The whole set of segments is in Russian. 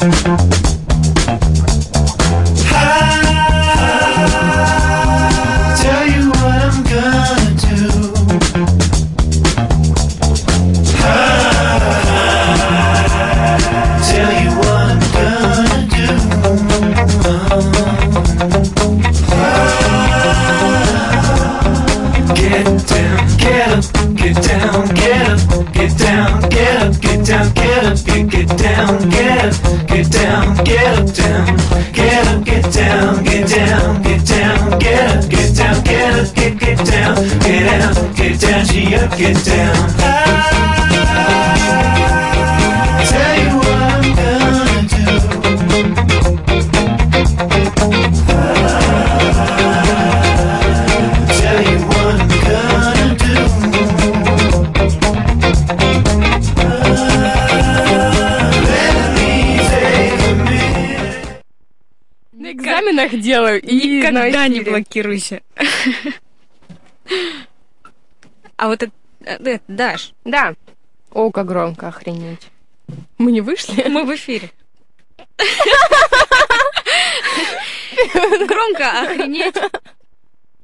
Música get down. Tell you what I'm gonna do. Tell you what I'm gonna do. Let me take a minute. На экзаменах делаю и на Никогда не блокируйся. А вот это, это, Даш, Да. О, как громко, охренеть. Мы не вышли? мы в эфире. Громко охренеть.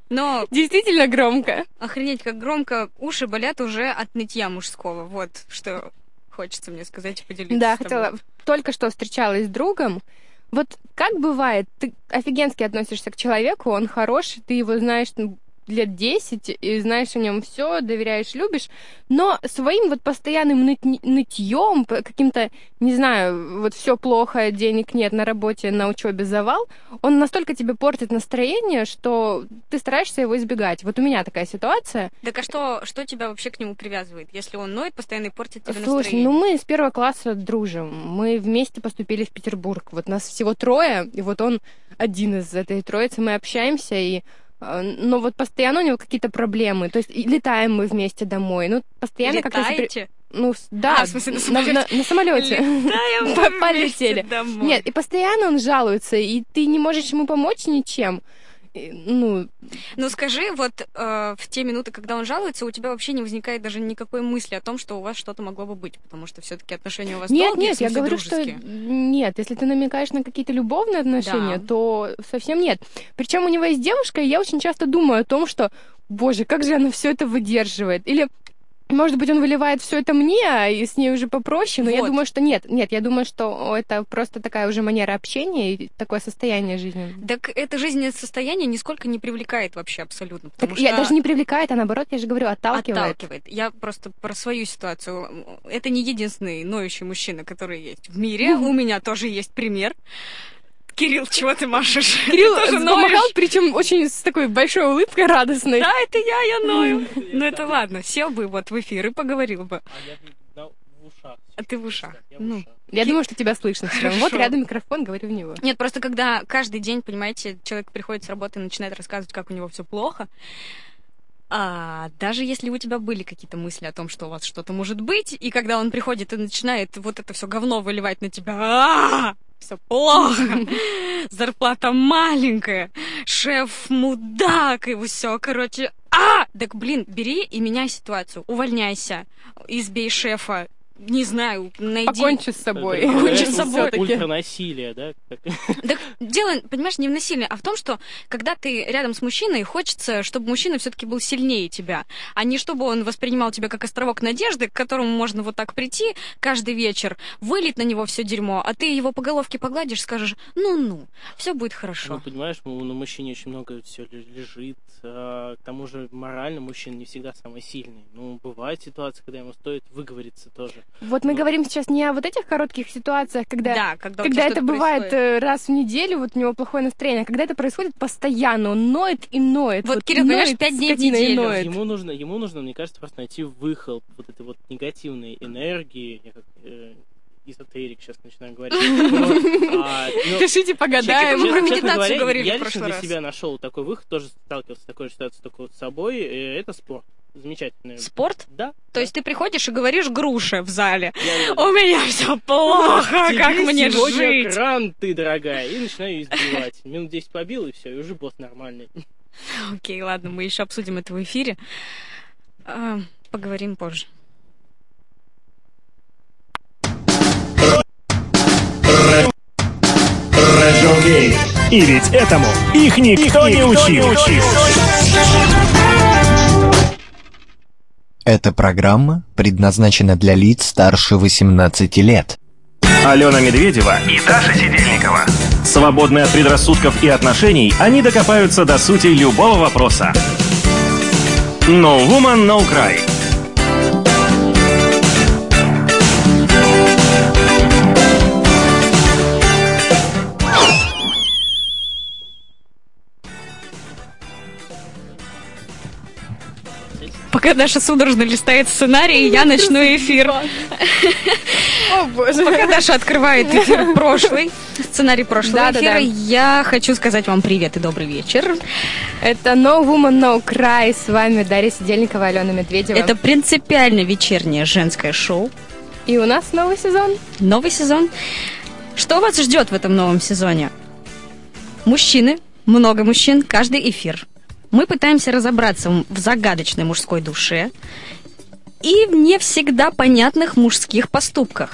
Но Действительно громко. охренеть как громко, уши болят уже от нытья мужского. Вот что хочется мне сказать и поделиться. Да, хотела. Только что встречалась с другом. Вот как бывает, ты офигенски относишься к человеку, он хороший, ты его знаешь ну, лет 10 и знаешь о нем все, доверяешь, любишь, но своим вот постоянным ныть- нытьем, каким-то, не знаю, вот все плохо, денег нет на работе, на учебе завал, он настолько тебе портит настроение, что ты стараешься его избегать. Вот у меня такая ситуация. Так а что, что тебя вообще к нему привязывает? Если он ноет, постоянно портит тебе Слушай, настроение. ну мы с первого класса дружим. Мы вместе поступили в Петербург. Вот нас всего трое, и вот он один из этой троицы. Мы общаемся, и но вот постоянно у него какие-то проблемы. То есть летаем мы вместе домой. Ну, постоянно как-то... Летаете? Ну, да, А, в смысле, на на, самолёте? на- на самолете. Летаем полетели. домой. Нет, и постоянно он жалуется, и ты не можешь ему помочь ничем. Ну, Ну скажи, вот э, в те минуты, когда он жалуется, у тебя вообще не возникает даже никакой мысли о том, что у вас что-то могло бы быть, потому что все-таки отношения у вас Нет, долгие, нет, в я говорю, что дружеские. нет. Если ты намекаешь на какие-то любовные отношения, Да. то совсем нет. Причем у него есть девушка, и я очень часто думаю о том, что, боже, как же она все это выдерживает. Или может быть, он выливает все это мне, а и с ней уже попроще, но я Вот. думаю, что нет. Нет, я думаю, что это просто такая уже манера общения и такое состояние жизни. Так это жизненное состояние нисколько не привлекает вообще абсолютно. Так Потому я что даже не привлекает, а наоборот, я же говорю, отталкивает. отталкивает. Я просто про свою ситуацию. Это не единственный ноющий мужчина, который есть в мире. У меня тоже есть пример. Кирилл, чего ты машешь? Кирилл Ты тоже помогал, ноешь? причем очень с такой большой улыбкой радостной. Да, это я, я ною. Ну это ладно, сел бы вот в эфир и поговорил бы. А я на- в ушах. А ты в ушах. Ну. Я думаю, что тебя слышно все равно. Вот рядом микрофон, говорю в него. Нет, просто когда каждый день, понимаете, человек приходит с работы и начинает рассказывать, как у него все плохо, а, даже если у тебя были какие-то мысли о том, что у вас что-то может быть, и когда он приходит и начинает вот это все говно выливать на тебя, все плохо, зарплата маленькая, шеф мудак, и все, короче, а, так блин, бери и меняй ситуацию, увольняйся, избей шефа, не знаю, найди. Покончи с собой. Это, Покончи с собой. Ультранасилие, да? Так дело, понимаешь, не в насилии, а в том, что когда ты рядом с мужчиной, хочется, чтобы мужчина все-таки был сильнее тебя, а не чтобы он воспринимал тебя как островок надежды, к которому можно вот так прийти каждый вечер, вылить на него все дерьмо, а ты его по головке погладишь, скажешь, ну-ну, все будет Ну, хорошо. понимаешь, ну, на мужчине очень много все лежит. а, К тому же морально мужчина не всегда самый сильный. Ну, бывают ситуации, когда ему стоит выговориться тоже. Вот мы говорим сейчас не о вот этих коротких ситуациях, когда, Да, когда, когда это бывает происходит. э, раз в неделю, вот у него плохое настроение, а когда это происходит постоянно, он ноет и ноет. Вот, Кирилл, понимаешь, пять дней в неделю. ноет. Ему нужно, ему нужно, мне кажется, просто найти выхлоп вот этой вот негативной энергии. Я как э, эзотерик сейчас начинаю говорить. Вот, а, ну, Пишите, погадаем. Мы про медитацию говорили я лично для себя нашел такой выход, тоже сталкивался с такой ситуацией только вот с собой. Это спорт. Замечательный. Спорт? Да. То есть ты приходишь и говоришь груша в зале. Я- У меня все плохо, Тебе как мне сегодня жить? кран, ты, дорогая. И начинаю избивать. Минут 10 побил, и все, и уже босс нормальный. Окей, ладно, мы еще обсудим это в эфире. А, Поговорим позже. Окей. И ведь этому их никто, не учил. Эта программа предназначена для лиц старше 18 лет. Алена Медведева и Даша Сидельникова. Свободны от предрассудков и отношений, они докопаются до сути любого вопроса. No Woman, No Cry. Пока Даша судорожно листает сценарий, я начну эфир. О, боже. Пока Даша открывает эфир прошлый, сценарий прошлого Да-да-да. эфира, я хочу сказать вам привет и добрый вечер. Это No Woman, No Cry. С вами Дарья Сидельникова, Алена Медведева. Это принципиально вечернее женское шоу. И у нас новый сезон. Новый сезон. Что вас ждет в этом новом сезоне? Мужчины, много мужчин, каждый эфир. Мы пытаемся разобраться в загадочной мужской душе и в не всегда понятных мужских поступках.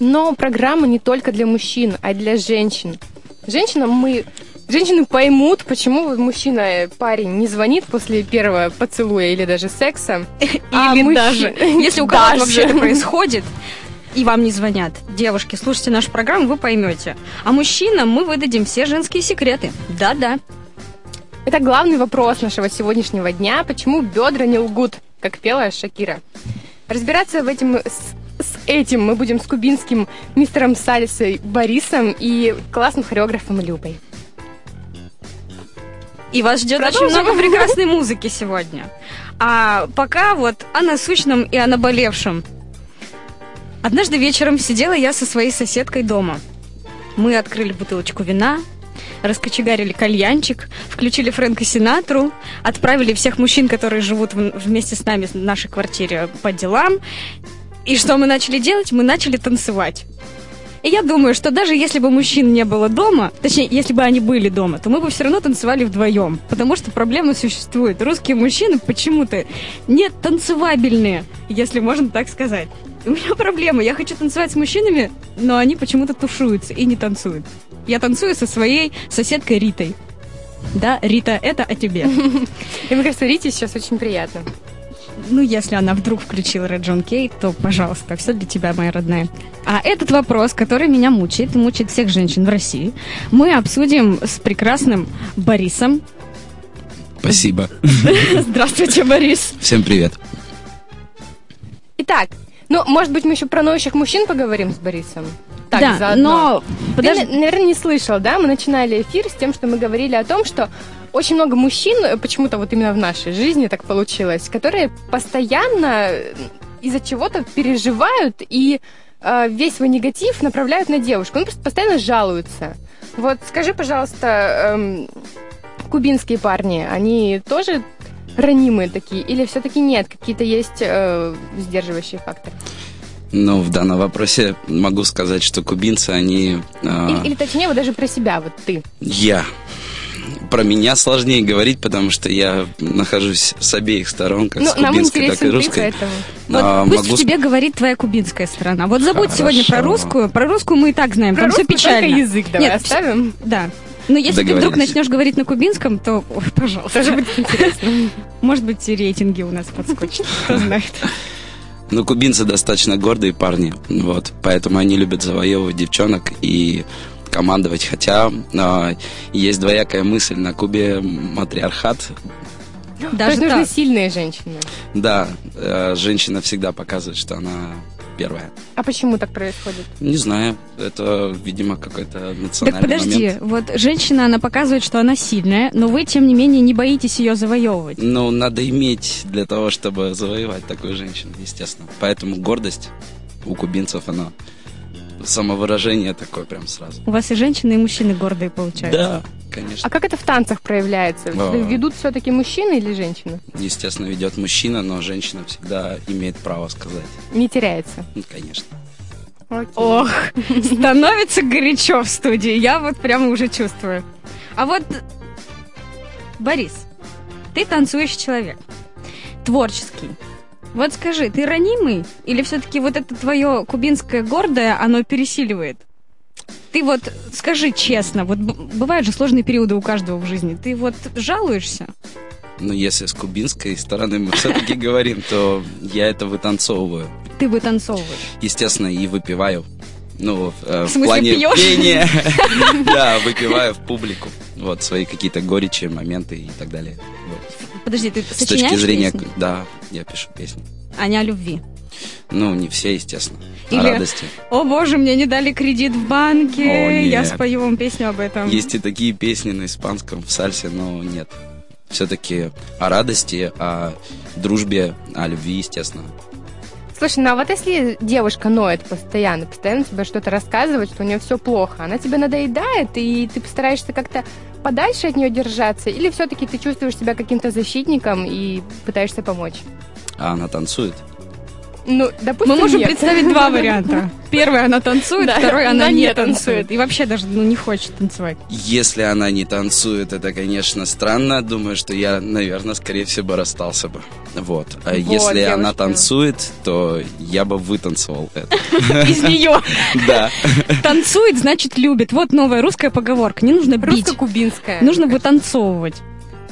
Но программа не только для мужчин, а и для женщин. Женщинам мы... Женщины поймут, почему мужчина, э, парень, не звонит после первого поцелуя или даже секса. а Или мужчи- даже, если у кого-то вообще это происходит, и вам не звонят. Девушки, слушайте нашу программу, вы поймете. А мужчинам мы выдадим все женские секреты. Да-да. Это главный вопрос нашего сегодняшнего дня. Почему бедра не лгут, как пела Шакира? Разбираться в этим, с, с этим мы будем с кубинским мистером сальсой Борисом и классным хореографом Любой. И вас ждет очень Продолжим. много прекрасной музыки сегодня. А пока вот о насущном и о наболевшем. Однажды вечером сидела я со своей соседкой дома. Мы открыли бутылочку вина, раскочегарили кальянчик, включили Фрэнка Синатру, отправили всех мужчин, которые живут вместе с нами в нашей квартире по делам. И что мы начали делать? Мы начали танцевать. И я думаю, что даже если бы мужчин не было дома, точнее, если бы они были дома, то мы бы все равно танцевали вдвоем. Потому что проблема существует. Русские мужчины почему-то не танцевабельные, если можно так сказать. У меня проблема. Я хочу танцевать с мужчинами, но они почему-то тушуются и не танцуют. Я танцую со своей соседкой Ритой. Да, Рита, это о тебе. И мне кажется, Рите сейчас очень приятно. Ну, если она вдруг включила Red John Кей, то, пожалуйста, все для тебя, моя родная. А этот вопрос, который меня мучает и мучает всех женщин в России, мы обсудим с прекрасным Борисом. Спасибо. Здравствуйте, Борис. Всем привет. Итак, ну, может быть, мы еще про ноющих мужчин поговорим с Борисом? Так, да, заодно. но... Ты, Подожди, на- наверное, не слышал, да? Мы начинали эфир с тем, что мы говорили о том, что очень много мужчин, э, почему-то вот именно в нашей жизни так получилось, которые постоянно э, из-за чего-то переживают и э, весь свой негатив направляют на девушку. Он просто постоянно жалуются. Вот скажи, пожалуйста, эм, кубинские парни, они тоже ранимые такие? Или все-таки нет? Какие-то есть э, сдерживающие факторы? Ну, в данном вопросе могу сказать, что кубинцы, они... а, Или, или точнее, вот даже про себя, вот ты. Я. Про меня сложнее говорить, потому что я нахожусь с обеих сторон, как Ну, с нам кубинской, так и ты, русской. поэтому. вот А, пусть могу в тебе говорит твоя кубинская страна. Вот забудь Хорошо. сегодня про русскую. Про русскую мы и так знаем, Про там все печально. язык давай Нет, оставим. Да. Но если ты вдруг начнешь говорить на кубинском, то, ой, пожалуйста. Тоже будет интересно. Может быть, и рейтинги у нас подскочат. Кто знает. Ну, кубинцы достаточно гордые парни, вот, поэтому они любят завоевывать девчонок и командовать, хотя а, есть двоякая мысль, на Кубе матриархат, Даже нужны сильные женщины. да, э, женщина всегда показывает, что она первая. А почему так происходит? Не знаю, это, видимо, какой-то Так национальный подожди, момент. вот женщина, она показывает, что она сильная, но вы, тем не менее, не боитесь ее завоевывать. Ну, надо иметь для того, чтобы завоевать такую женщину, естественно. Поэтому гордость у кубинцев, она самовыражение такое прям сразу. У вас и женщины, и мужчины гордые получаются. Да, А конечно. как это в танцах проявляется? А. Ведут все-таки мужчины или женщины? Естественно, ведет мужчина, но женщина всегда имеет право сказать. Не теряется. Ну, конечно. Ох, становится горячо в студии. Я вот прямо уже чувствую. А вот, Борис, ты танцующий человек, творческий. Вот скажи, ты ранимый или все-таки вот это твое кубинское гордое, оно пересиливает? Ты вот скажи честно, вот бывают же сложные периоды у каждого в жизни. Ты вот жалуешься? Но если с кубинской стороны мы все-таки говорим, то я это вытанцовываю. Ты вытанцовываешь. Естественно, и выпиваю. Ну, э, В в, смысле, плане пьешь? пения. Да, выпиваю в публику. Вот, свои какие-то горечи, моменты и так далее. Вот. Подожди, ты С сочиняешь точки зрения... песни? Да, я пишу песни. А не о любви. Ну, не все, естественно. Или- О радости. О боже, мне не дали кредит в банке, О, нет. я спою вам песню об этом. Есть и такие песни на испанском, в сальсе, но нет. Все-таки о радости, о дружбе, о любви, естественно. Слушай, ну а вот если девушка ноет постоянно, постоянно тебе что-то рассказывает, что у нее все плохо, она тебе надоедает, и ты постараешься как-то подальше от нее держаться, или все-таки ты чувствуешь себя каким-то защитником и пытаешься помочь? А она танцует. Ну, допустим, Мы можем нет. представить два варианта. Первый она танцует, Да, второй она она не не танцует. танцует. И вообще даже ну, не хочет танцевать. Если она не танцует, это, конечно, странно. Думаю, что я, наверное, скорее всего, бы расстался бы. Вот. А если она девушка. танцует, то я бы вытанцевал это. Из нее Да. танцует, значит любит. Вот новая русская поговорка. Не нужно бить, Русско-кубинская. нужно вытанцовывать.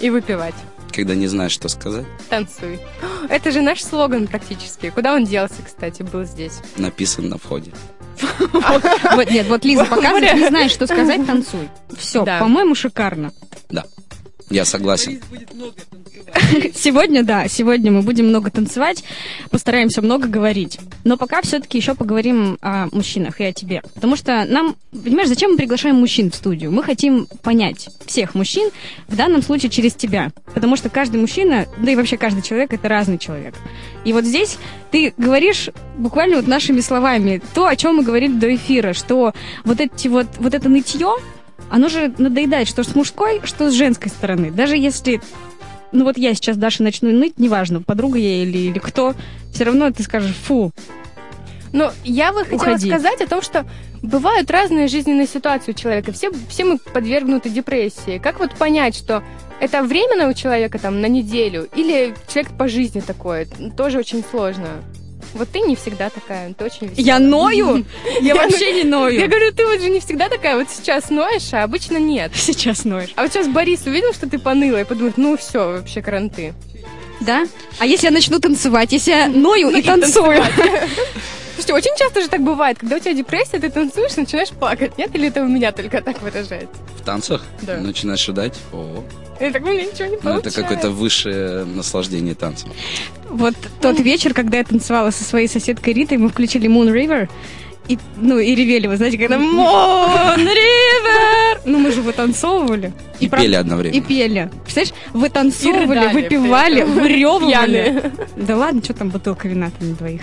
И выпивать. Когда не знаешь, что сказать, Танцуй. Это же наш слоган практически. Куда он делся, кстати, был здесь? написан на входе. Нет, вот Лиза показывает, не знаешь, что сказать, танцуй. Все, Да. по-моему, шикарно. Я согласен. Сегодня, да, сегодня мы будем много танцевать, постараемся много говорить. Но пока все-таки еще поговорим о мужчинах и о тебе. Потому что нам, понимаешь, зачем мы приглашаем мужчин в студию? Мы хотим понять всех мужчин, в данном случае через тебя. Потому что каждый мужчина, да и вообще каждый человек, это разный человек. И вот здесь ты говоришь буквально вот нашими словами то, о чем мы говорили до эфира, что вот эти вот, вот это нытье, оно же надоедает, что с мужской, что с женской стороны. Даже если ну вот я сейчас Даша начну ныть, неважно, подруга я или, или кто, все равно ты скажешь, фу, Но я бы хотела Уходи. сказать о том, что бывают разные жизненные ситуации у человека. Все, все мы подвергнуты депрессии. Как вот понять, что это временно у человека там на неделю, или человек по жизни такое? Тоже очень сложно. Вот ты не всегда такая, ты очень веселая. я ною? Я Я вообще не Я ною. говорю, ты вот же не всегда такая, вот сейчас ноешь, а обычно нет. Сейчас ноешь. А вот сейчас Борис увидел, что ты поныла, и подумает, ну все, вообще кранты. Да? А если я начну танцевать, если я ною и танцую? Слушайте, очень часто же так бывает, когда у тебя депрессия, ты танцуешь, начинаешь плакать, нет? Или это у меня только так выражается? В танцах Да. начинаешь рыдать. О, И так у меня ничего не ну получается. это какое-то высшее наслаждение танцем. Вот тот вечер, когда я танцевала со своей соседкой Ритой, мы включили Moon River, и, ну, и ревели, вы знаете, когда Moon River! Ну, мы же вытанцовывали. И правда- пели И одновременно. пели. Представляешь, вытанцовывали, И рыдали выпивали. Пьяные. Да ладно, что там бутылка вина-то на двоих.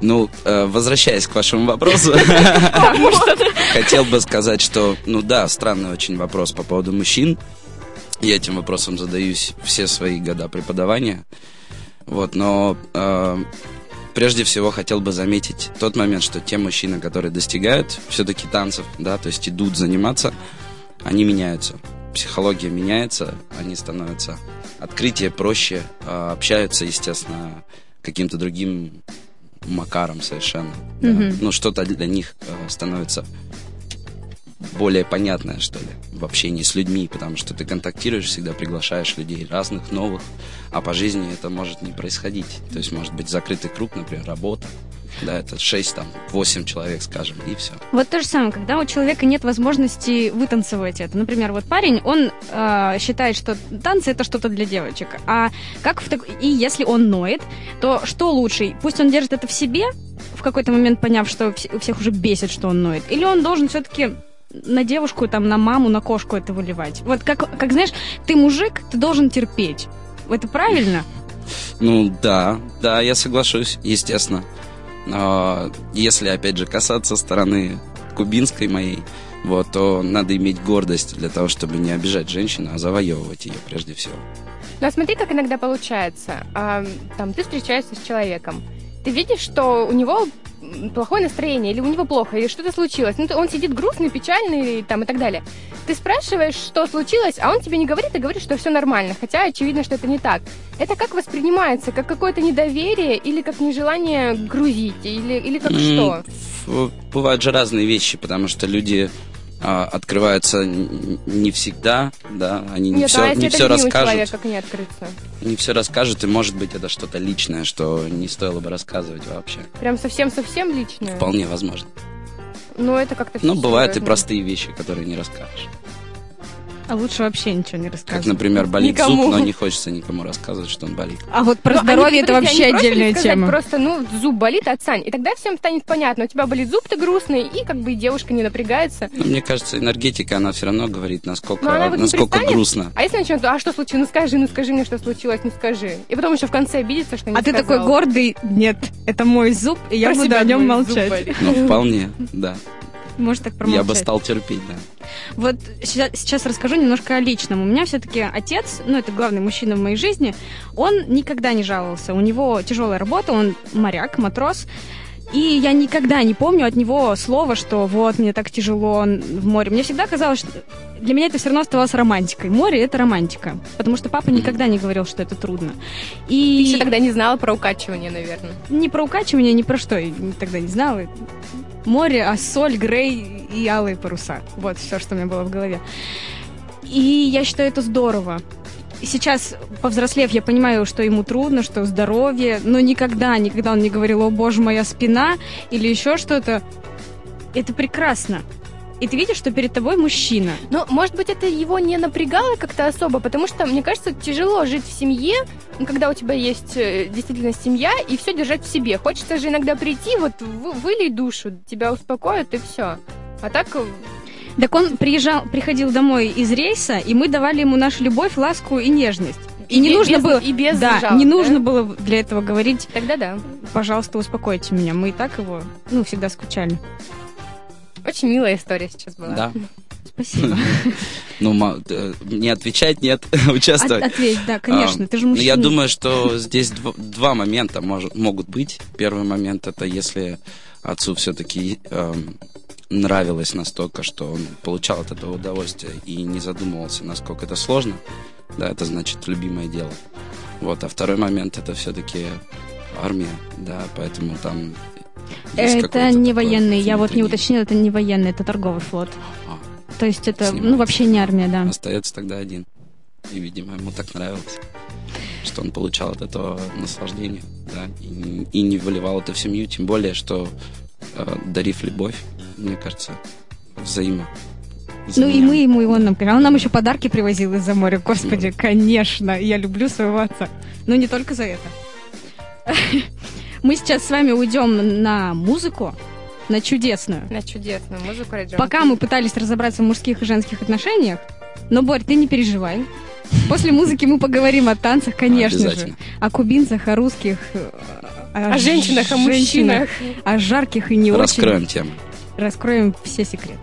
Ну, э, возвращаясь к вашему вопросу, хотел бы сказать, что, ну да, странный очень вопрос по поводу мужчин. Я этим вопросом задаюсь все свои года преподавания. Вот, но э, прежде всего хотел бы заметить тот момент, что те мужчины, которые достигают все-таки танцев, да, то есть идут заниматься, они меняются. Психология меняется, они становятся открытие, проще, э, общаются, естественно, каким-то другим макаром совершенно. да. Мгм. Ну, что-то для них э, становится более понятное, что ли, в общении с людьми, потому что ты контактируешь, всегда приглашаешь людей разных, новых, а по жизни это может не происходить. То есть может быть закрытый круг, например, работа, да, это 6, там, 8 человек, скажем, и все. Вот то же самое, когда у человека нет возможности вытанцевать это. Например, вот парень, он э, считает, что танцы это что-то для девочек. А как в так... И если он ноет, то что лучше? Пусть он держит это в себе, в какой-то момент поняв, что у всех уже бесит, что он ноет. Или он должен все-таки на девушку, там, на маму, на кошку это выливать. Вот как, как знаешь, ты мужик, ты должен терпеть. Это правильно? Ну да, да, я соглашусь, естественно. Но если, опять же, касаться стороны кубинской моей, вот, то надо иметь гордость для того, чтобы не обижать женщину, а завоевывать ее прежде всего. Ну, а смотри, как иногда получается. А, там, ты встречаешься с человеком, ты видишь, что у него плохое настроение, или у него плохо, или что-то случилось. Ну, он сидит грустный, печальный, там, и так далее. Ты спрашиваешь, что случилось, а он тебе не говорит и говорит, что все нормально, хотя очевидно, что это не так. Это как воспринимается? Как какое-то недоверие или как нежелание грузить? Или, или как М, что? бывают же разные вещи, потому что люди а, открываются не всегда, да, они не Нет, все, а не все расскажут, человек, как не открыться? не все расскажут, и может быть это что-то личное, что не стоило бы рассказывать вообще. Прям совсем-совсем личное? Вполне возможно. Ну, это как-то Но всё бывают и простые вещи, которые не расскажешь. А лучше вообще ничего не Как, рассказывать. например, болит Никому. зуб, но не хочется никому рассказывать, что он болит. А вот про Ну, они, здоровье это смотрите, вообще они отдельная сказать тема. Просто, ну, зуб болит, отстань. И тогда всем станет понятно, у тебя болит зуб, ты грустный, и как бы и девушка не напрягается. Но мне кажется, энергетика, она все равно говорит, насколько, Но она вот насколько грустно. А если начнет, а что случилось? Ну скажи, ну скажи мне, что случилось, ну скажи. И потом еще в конце обидится, что не А ты такой сказал. гордый, нет, это мой зуб, и я Про буду о нем молчать. Ну, вполне, да. Может так Я промолчать. бы стал терпеть, да. Вот сейчас, расскажу немножко о личном. У меня все-таки отец, ну это главный мужчина в моей жизни, он никогда не жаловался. У него тяжелая работа, он моряк, матрос. И я никогда не помню от него слова, что вот, мне так тяжело в море. Мне всегда казалось, что для меня это все равно оставалось романтикой. Море — это романтика. Потому что папа никогда не говорил, что это трудно. Ты И еще тогда не знала про укачивание, наверное. ни про укачивание, ни про что я тогда не знала. Море, а соль, грей и алые паруса. Вот все, что у меня было в голове. И я считаю это здорово. Сейчас, повзрослев, я понимаю, что ему трудно, что здоровье, но никогда, никогда он не говорил, о боже, моя спина или еще что-то. Это прекрасно. И ты видишь, что перед тобой мужчина. Но, может быть, это его не напрягало как-то особо, потому что, мне кажется, тяжело жить в семье, ну, когда у тебя есть э, действительно семья, и все держать в себе. Хочется же иногда прийти, вот вы- вылей душу, тебя успокоят, и все. А так, э, Так он приезжал, приходил домой из рейса, и мы давали ему нашу любовь, ласку и нежность. И, не бе- нужно без- было... И без да, жалоб, не да? нужно было для этого говорить, Тогда да. пожалуйста, успокойте меня. Мы и так его, ну, всегда скучали. Очень милая история сейчас была. Да. Спасибо. Ну, э, не отвечать, нет, От- участвовать. ответь, да, конечно, А, ты же ну, мужчина. Я думаю, что здесь дв- два момента может- могут быть. Первый момент это если отцу все-таки нравилось настолько, что он получал от этого удовольствие и не задумывался, насколько это сложно. Да, это значит любимое дело. Вот, а второй момент это все-таки армия, да, поэтому там Это не военный, я вот не уточнила, это не военный, это торговый флот. А, То есть это, Снимается. ну, вообще не армия, да. Остается тогда один. И, видимо, ему так нравилось, что он получал от этого наслаждение, да, и, не- и не выливал это в семью, тем более, что э, дарив любовь, мне кажется, взаимо. Ну и мы ему, и он нам, он нам еще подарки привозил из-за моря. Господи, конечно, я люблю своего отца. Но не только за это. Мы сейчас с вами уйдем на музыку, на чудесную. На чудесную музыку ради Пока мы пытались разобраться в мужских и женских отношениях, но, Борь, ты не переживай. После музыки мы поговорим о танцах, конечно же. О кубинцах, о русских, э, О женщинах, о женщинах, мужчинах. о жарких и не Раскроем очень. тему. Раскроем все секреты.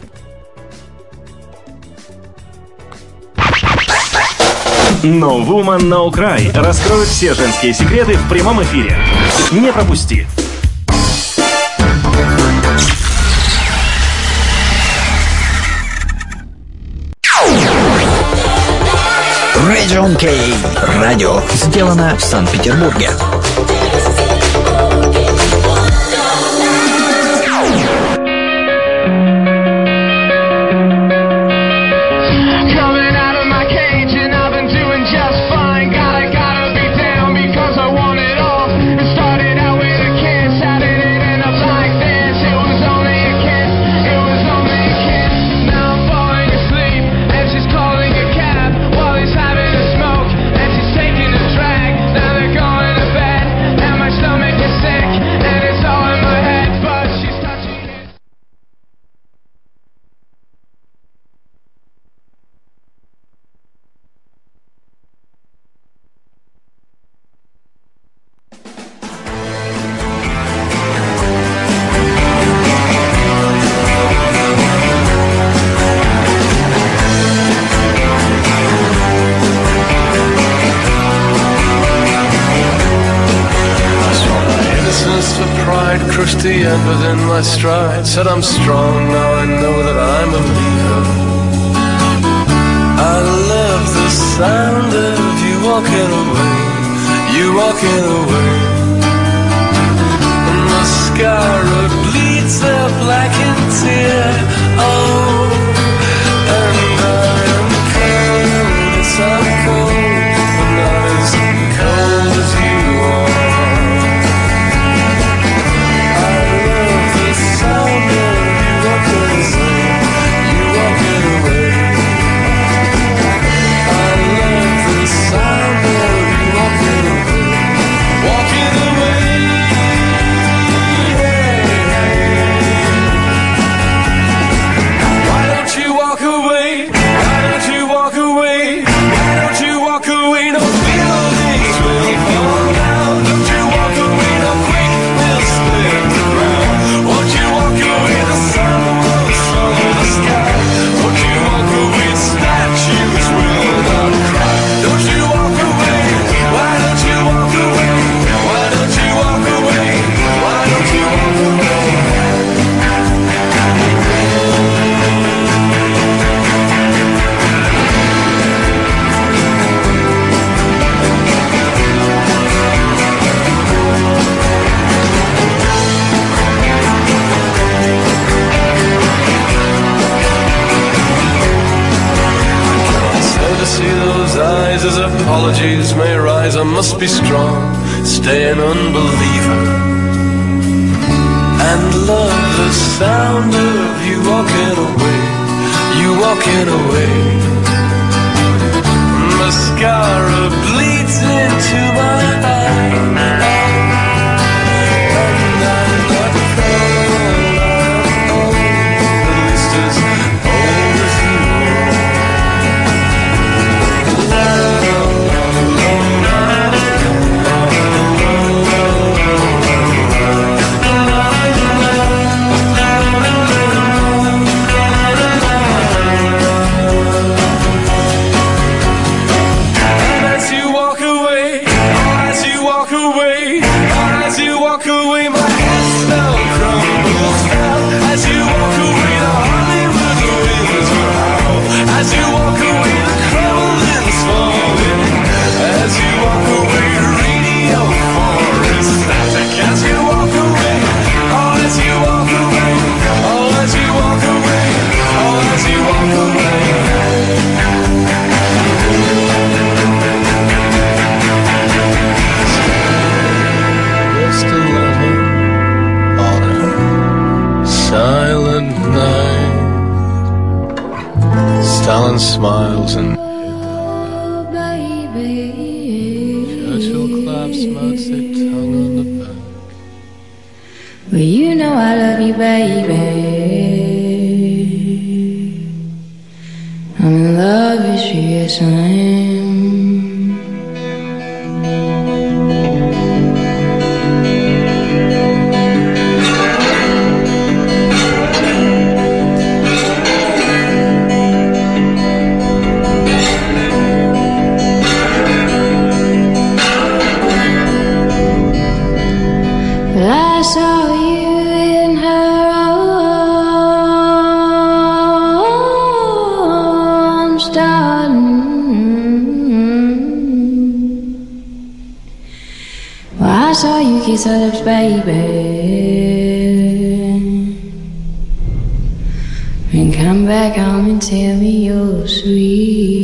No Woman No Cry раскроет все женские секреты в прямом эфире. Не пропусти. Region K. Радио сделано в Санкт-Петербурге. saw you kiss her lips, baby. And come back home and tell me you're sweet.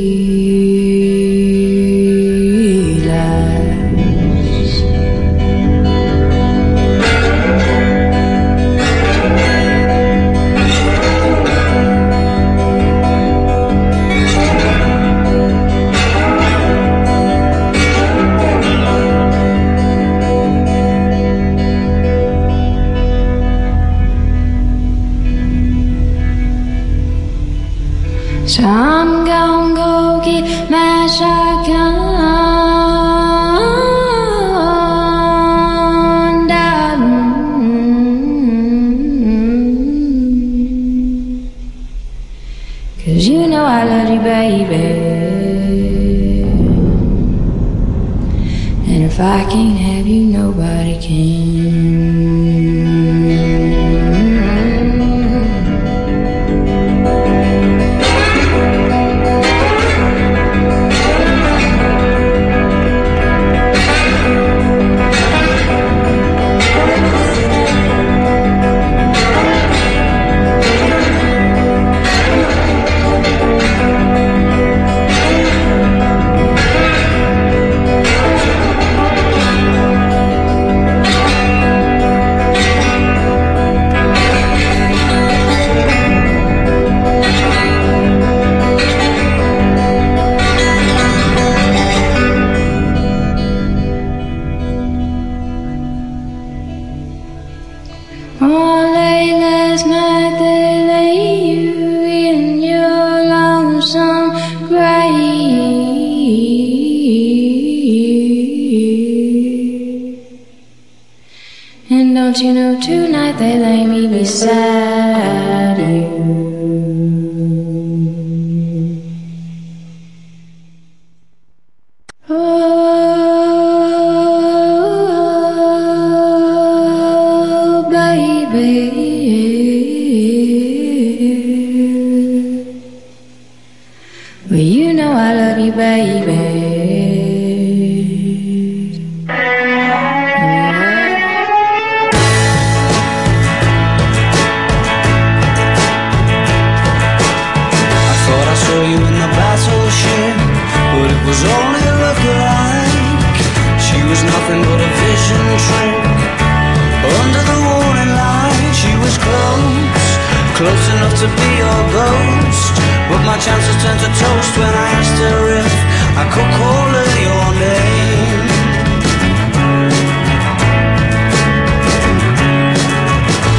Toast when I asked her if I could call her your name.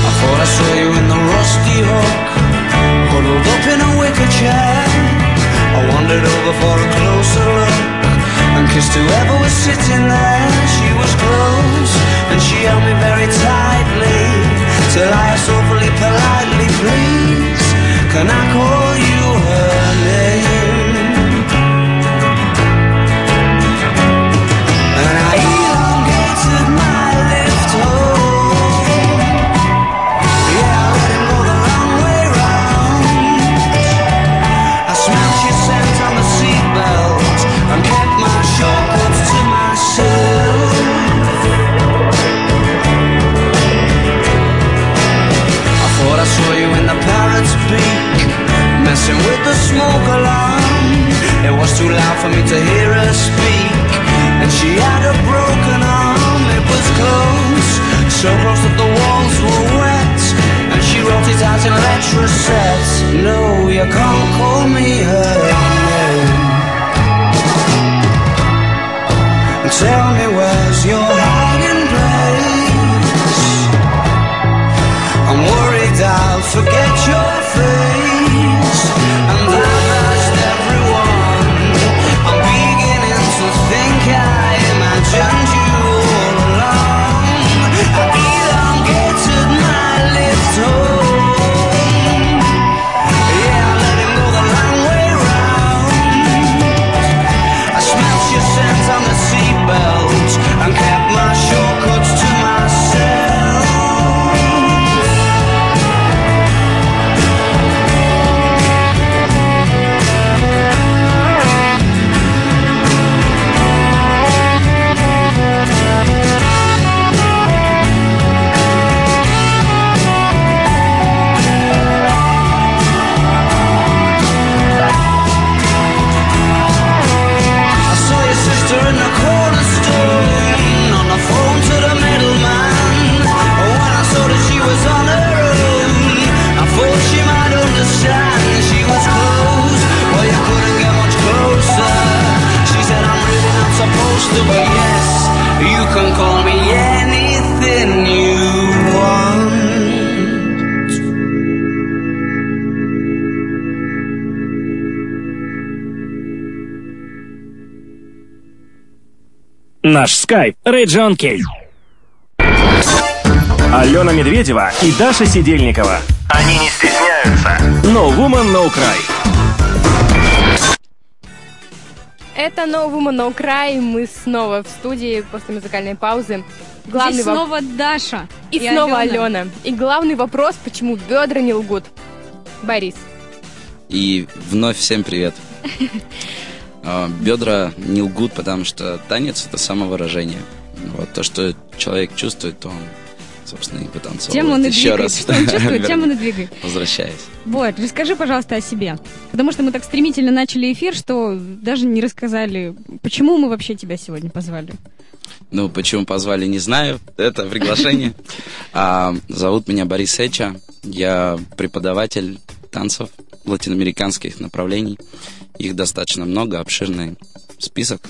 I thought I saw you in the rusty hook, huddled up in a wicker chair. I wandered over for a closer look and kissed whoever was sitting there. She was close and she held me very tightly till I asked awfully politely, please, can I call you messing with the smoke alarm. It was too loud for me to hear her speak, and she had a broken arm. It was close, so close that the walls were wet, and she wrote it out in letter sets. No, you can't call me her name. Tell me where's supposed to But yes, you can call me anything you want Наш скайп Рейджон Кей. Алена Медведева и Даша Сидельникова. Они не стесняются. No Woman, No Cry. Это Woman No Cry. Мы снова в студии после музыкальной паузы. Главный Здесь воп- снова Даша. И, снова Алена. И главный вопрос, почему бедра не лгут? Борис. И вновь всем привет. А, Бедра не лгут, потому что танец это самовыражение. Вот то, что человек чувствует, то он, собственно, и вытанцовывает. Тем он и Еще раз. Что он чувствует, тем он и двигает. Возвращаясь. Вот, расскажи, пожалуйста, о себе. Потому что мы так стремительно начали эфир, что даже не рассказали, почему мы вообще тебя сегодня позвали. Ну, почему позвали, не знаю. Это приглашение. А, зовут меня Борис Эча. Я преподаватель танцев латиноамериканских направлений. Их достаточно много, обширный список.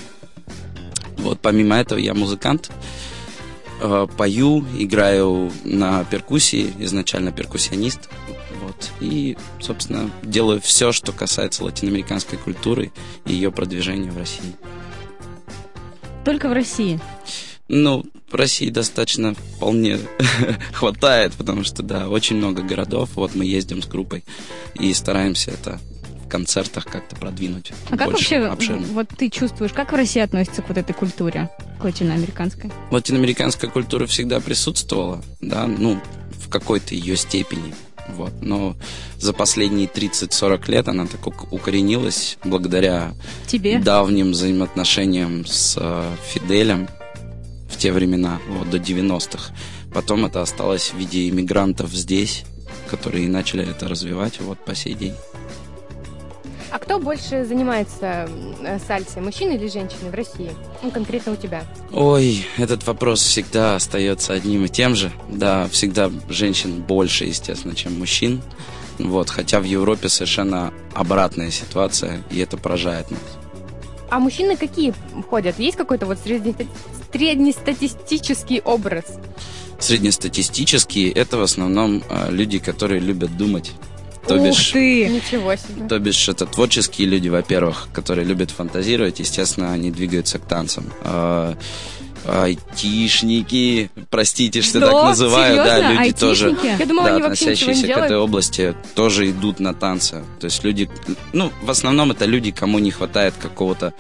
Вот, помимо этого, я музыкант. Э, пою, играю на перкуссии, изначально перкуссионист. Вот. И, собственно, делаю все, что касается латиноамериканской культуры и ее продвижения в России. Только в России. Ну, в России достаточно вполне хватает, потому что, да, очень много городов. Вот мы ездим с группой и стараемся это концертах как-то продвинуть. А как вообще, обширно. вот ты чувствуешь, как в России относится к вот этой культуре, к латиноамериканской? Латиноамериканская культура всегда присутствовала, да, ну, в какой-то ее степени. Вот. Но за последние 30-40 лет она так ук- укоренилась благодаря Тебе? давним взаимоотношениям с э, Фиделем в те времена, вот, до 90-х. Потом это осталось в виде иммигрантов здесь, которые начали это развивать вот по сей день. А кто больше занимается э, сальсой, мужчины или женщины в России? Ну, конкретно у тебя. Ой, этот вопрос всегда остается одним и тем же. Да, всегда женщин больше, естественно, чем мужчин. Вот, хотя в Европе совершенно обратная ситуация, и это поражает нас. А мужчины какие ходят? Есть какой-то вот средне- среднестатистический образ? Среднестатистические это в основном э, люди, которые любят думать. То Ух бишь, ты! Ничего себе. то бишь это творческие люди, во-первых, которые любят фантазировать, естественно, они двигаются к танцам. Айтишники, простите, что Что? так называю, да, Серьезно? люди тоже, Айтишники? Я думала, да, они ничего не относящиеся к этой области, тоже идут на танцы. То есть люди, ну, в основном это люди, кому не хватает какого-то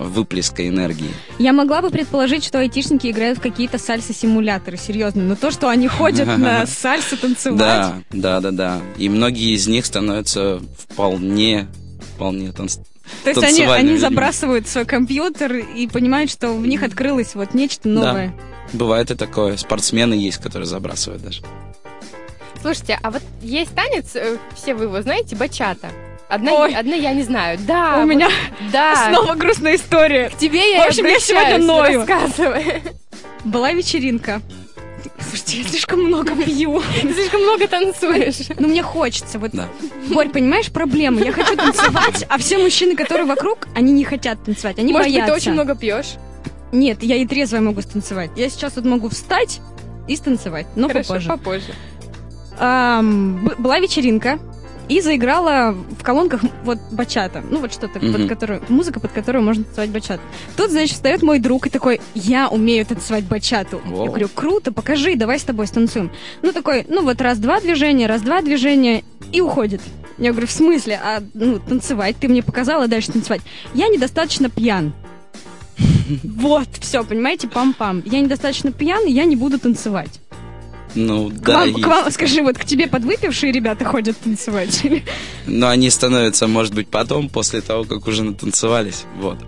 выплеска энергии. Я могла бы предположить, что айтишники играют в какие-то сальса-симуляторы, серьезно. Но то, что они ходят на сальсу танцевать... Да, да, да, да. И многие из них становятся вполне, вполне танц... То есть они, они забрасывают свой компьютер и понимают, что в них открылось вот нечто новое. Бывает и такое. Спортсмены есть, которые забрасывают даже. Слушайте, а вот есть танец, э, все вы его знаете, бачата. Одна, Ой. одна я не знаю. Да, У вот- меня да. снова грустная история. К тебе я В общем, я сегодня ною. Рассказывай. Была вечеринка. Слушайте, я слишком много пью. Ты слишком много танцуешь. Ну, мне хочется. Вот, Да. Борь, понимаешь проблему? Я хочу танцевать, а все мужчины, которые вокруг, они не хотят танцевать, они Может боятся. ты очень много пьешь? Нет, я и трезвая могу станцевать. Я сейчас вот могу встать и станцевать, но Хорошо, попозже. попозже. Б- была вечеринка, и заиграла в колонках вот бачата. Ну, вот что-то, Мгм. под которую, музыка, под которую можно танцевать бачату. Тут, значит, встает мой друг и такой, я умею танцевать бачату. Воу. Я говорю, круто, покажи, давай с тобой станцуем. Ну, такой, ну, вот раз-два движения, раз-два движения, и уходит. Я говорю, в смысле? А, ну, танцевать, ты мне показала, дальше танцевать. Я недостаточно пьян. Вот, все, понимаете, пам-пам. Я недостаточно пьян, и я не буду танцевать. Ну, К, да, вам, есть. к вам, скажи, вот к тебе подвыпившие ребята ходят танцевать? Или- Но они становятся, может быть, потом, после того, как уже натанцевались. Вот.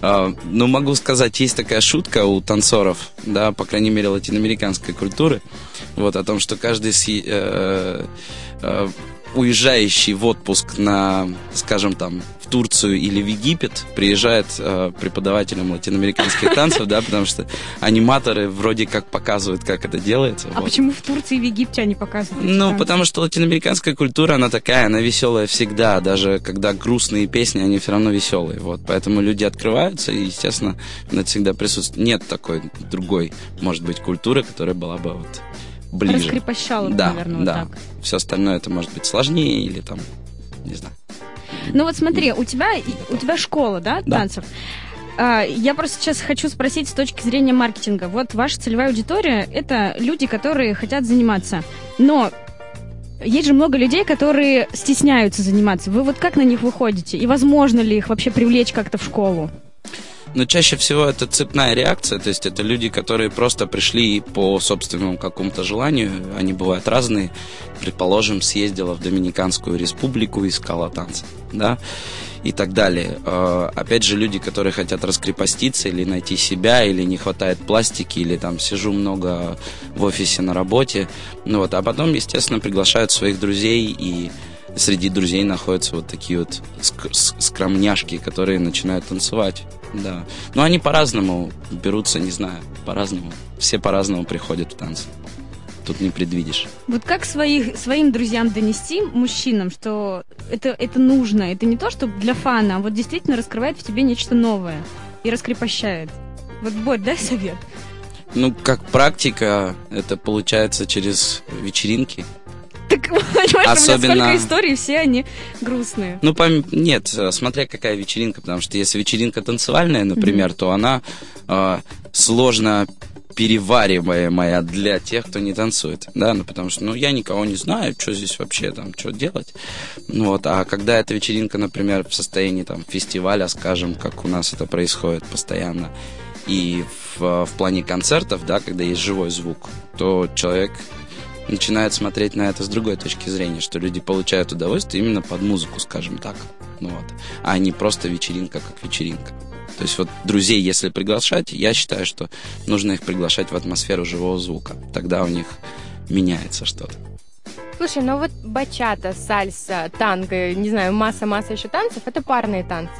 А, ну, могу сказать, есть такая шутка у танцоров, да, по крайней мере, латиноамериканской культуры, вот, о том, что каждый си- э, э, уезжающий в отпуск на, скажем там, в Турцию или в Египет приезжает э, преподавателем латиноамериканских танцев, да, потому что аниматоры вроде как показывают, как это делается. А вот. почему в Турции и в Египте они показывают? Ну, танцы? потому что латиноамериканская культура, она такая, она веселая всегда. Даже когда грустные песни, они все равно веселые. Вот. Поэтому люди открываются, и, естественно, это всегда присутствует. Нет такой другой, может быть, культуры, которая была бы вот ближе. Раскрепощало, Да, наверное, вот да. так. Все остальное это может быть сложнее или там, не знаю. Ну вот смотри, у тебя, у тебя школа, да, Да. танцев? А, Я просто сейчас хочу спросить с точки зрения маркетинга. Вот ваша целевая аудитория — это люди, которые хотят заниматься. Но есть же много людей, которые стесняются заниматься. Вы вот как на них выходите? И возможно ли их вообще привлечь как-то в школу? Но чаще всего это цепная реакция, то есть это люди, которые просто пришли по собственному какому-то желанию, они бывают разные. Предположим, съездила в Доминиканскую республику, искала танцы, да, и так далее. Э, Опять же, люди, которые хотят раскрепоститься или найти себя, или не хватает пластики, или там сижу много в офисе на работе, ну вот, а потом, естественно, приглашают своих друзей и среди друзей находятся вот такие вот ск- скромняшки, которые начинают танцевать. Да. Но они по-разному берутся, не знаю, по-разному. Все по-разному приходят в танцы. Тут не предвидишь. Вот как своих, своим друзьям донести, мужчинам, что это, это нужно, это не то, что для фана, а вот действительно раскрывает в тебе нечто новое и раскрепощает. Вот, Борь, дай совет. Ну, как практика, это получается через вечеринки. Понимаешь, у меня Особенно- столько историй, все они грустные. Ну, пом- нет, э, смотря какая вечеринка, потому что если вечеринка танцевальная, например, то она э, сложно перевариваемая для тех, кто не танцует, да, ну, потому что, ну, я никого не знаю, что здесь вообще, там, что делать, ну, вот, а когда эта вечеринка, например, в состоянии, там, фестиваля, скажем, как у нас это происходит постоянно, и в, в плане концертов, да, когда есть живой звук, то человек начинает смотреть на это с другой точки зрения, что люди получают удовольствие именно под музыку, скажем так. Ну вот. А не просто вечеринка как вечеринка. То есть вот друзей, если приглашать, я считаю, что нужно их приглашать в атмосферу живого звука. Тогда у них меняется что-то. Слушай, ну вот бачата, сальса, танго, не знаю, масса-масса еще танцев, это парные танцы.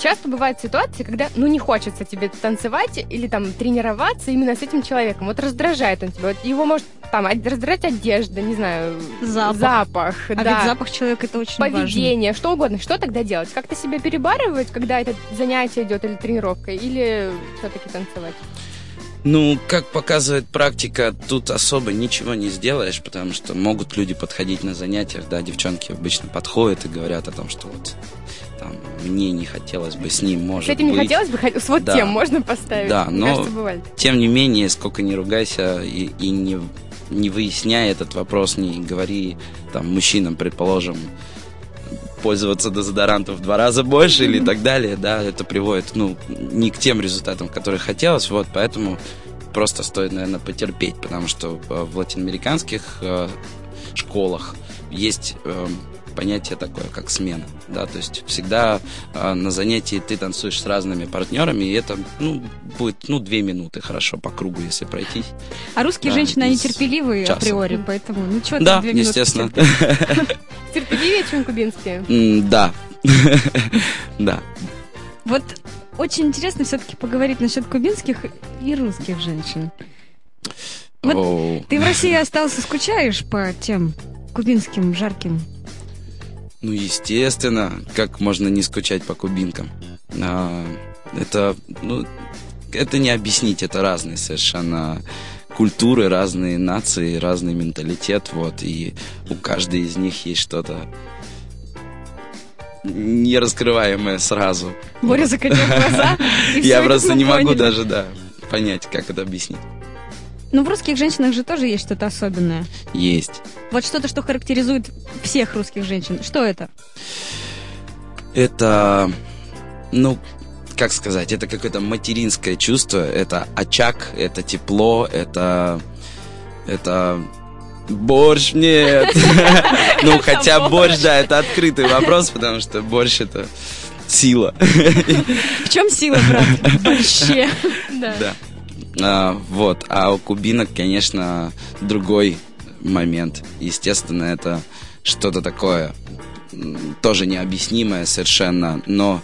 Часто бывают ситуации, когда, ну, не хочется тебе танцевать или там тренироваться именно с этим человеком. Вот раздражает он тебя. Вот его может там раздражать одежда, не знаю, Запах. запах А да, ведь запах человека это очень важно. поведение, что угодно. Что тогда делать? Как-то себя перебарывать, когда это занятие идет или тренировка, или все-таки танцевать? Ну, как показывает практика, тут особо ничего не сделаешь, потому что могут люди подходить на занятиях, да, девчонки обычно подходят и говорят о том, что вот там мне не хотелось бы с ним, может С этим не быть. хотелось бы, хот- вот Да. тем можно поставить. Да, Мне но- кажется, бывает. Тем не менее, сколько не ругайся и, и не, не выясняй этот вопрос, не говори там мужчинам, предположим, пользоваться дезодорантом в два раза больше или так далее, да, это приводит, ну, не к тем результатам, которые хотелось, вот, поэтому просто стоит, наверное, потерпеть, потому что э, в латиноамериканских э, школах есть э, понятие такое, как смена, да, то есть всегда э, на занятии ты танцуешь с разными партнерами, и это, ну, будет, ну, две минуты, хорошо, по кругу, если пройтись. А русские Да, женщины, они терпеливые часа. априори, поэтому ну что Да, две минуты естественно. терпеть? Терпеливее, чем кубинские. Да. Да. Вот очень интересно все-таки поговорить насчет кубинских и русских женщин. Вот Ты в России остался, скучаешь по тем кубинским жарким? Ну, естественно, как можно не скучать по кубинкам. А, это, ну, это не объяснить, это разные совершенно культуры, разные нации, разный менталитет, вот, и у каждой из них есть что-то не раскрываемое сразу. Боря закатил глаза. Я просто не могу даже, да, понять, как это объяснить. Ну, в русских женщинах же тоже есть что-то особенное. Есть. Вот что-то, что характеризует всех русских женщин. Что это? Это, ну, как сказать, это какое-то материнское чувство, это очаг, это тепло, это, это борщ нет. Ну, хотя борщ, да, это открытый вопрос, потому что борщ это сила. В чем сила, брат? Вообще. Да. Да. А, вот. А у кубинок, конечно, другой момент. Естественно, это что-то такое тоже необъяснимое совершенно, но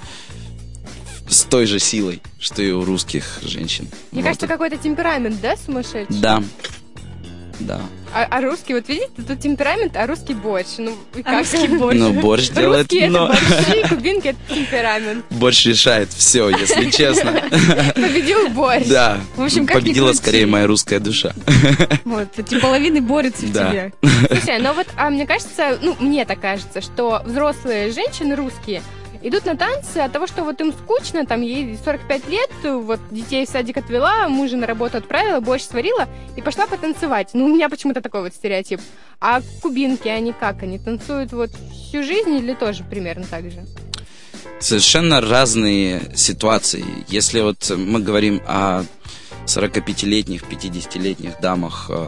с той же силой, что и у русских женщин. Мне Вот. кажется, какой-то темперамент, да, сумасшедший? Да. Да. А, а русский, вот видите, тут темперамент, а русский борщ. Ну, и А как? русский борщ. Но борщ делает Русские это но борщи, кубинки это темперамент. борщ решает все, если честно. Победил борщ. Да. В общем, как Победила скорее моя русская душа. Вот, эти половины борются в Да. тебе. Слушай, ну вот, а мне кажется, ну, мне так кажется, что взрослые женщины русские идут на танцы от того, что вот им скучно, там ей 45 лет, вот детей в садик отвела, мужа на работу отправила, борщ сварила и пошла потанцевать. Ну, у меня почему-то такой вот стереотип. А кубинки, они как? Они танцуют вот всю жизнь или тоже примерно так же? совершенно разные ситуации. Если вот мы говорим о 45-летних, 50-летних дамах э,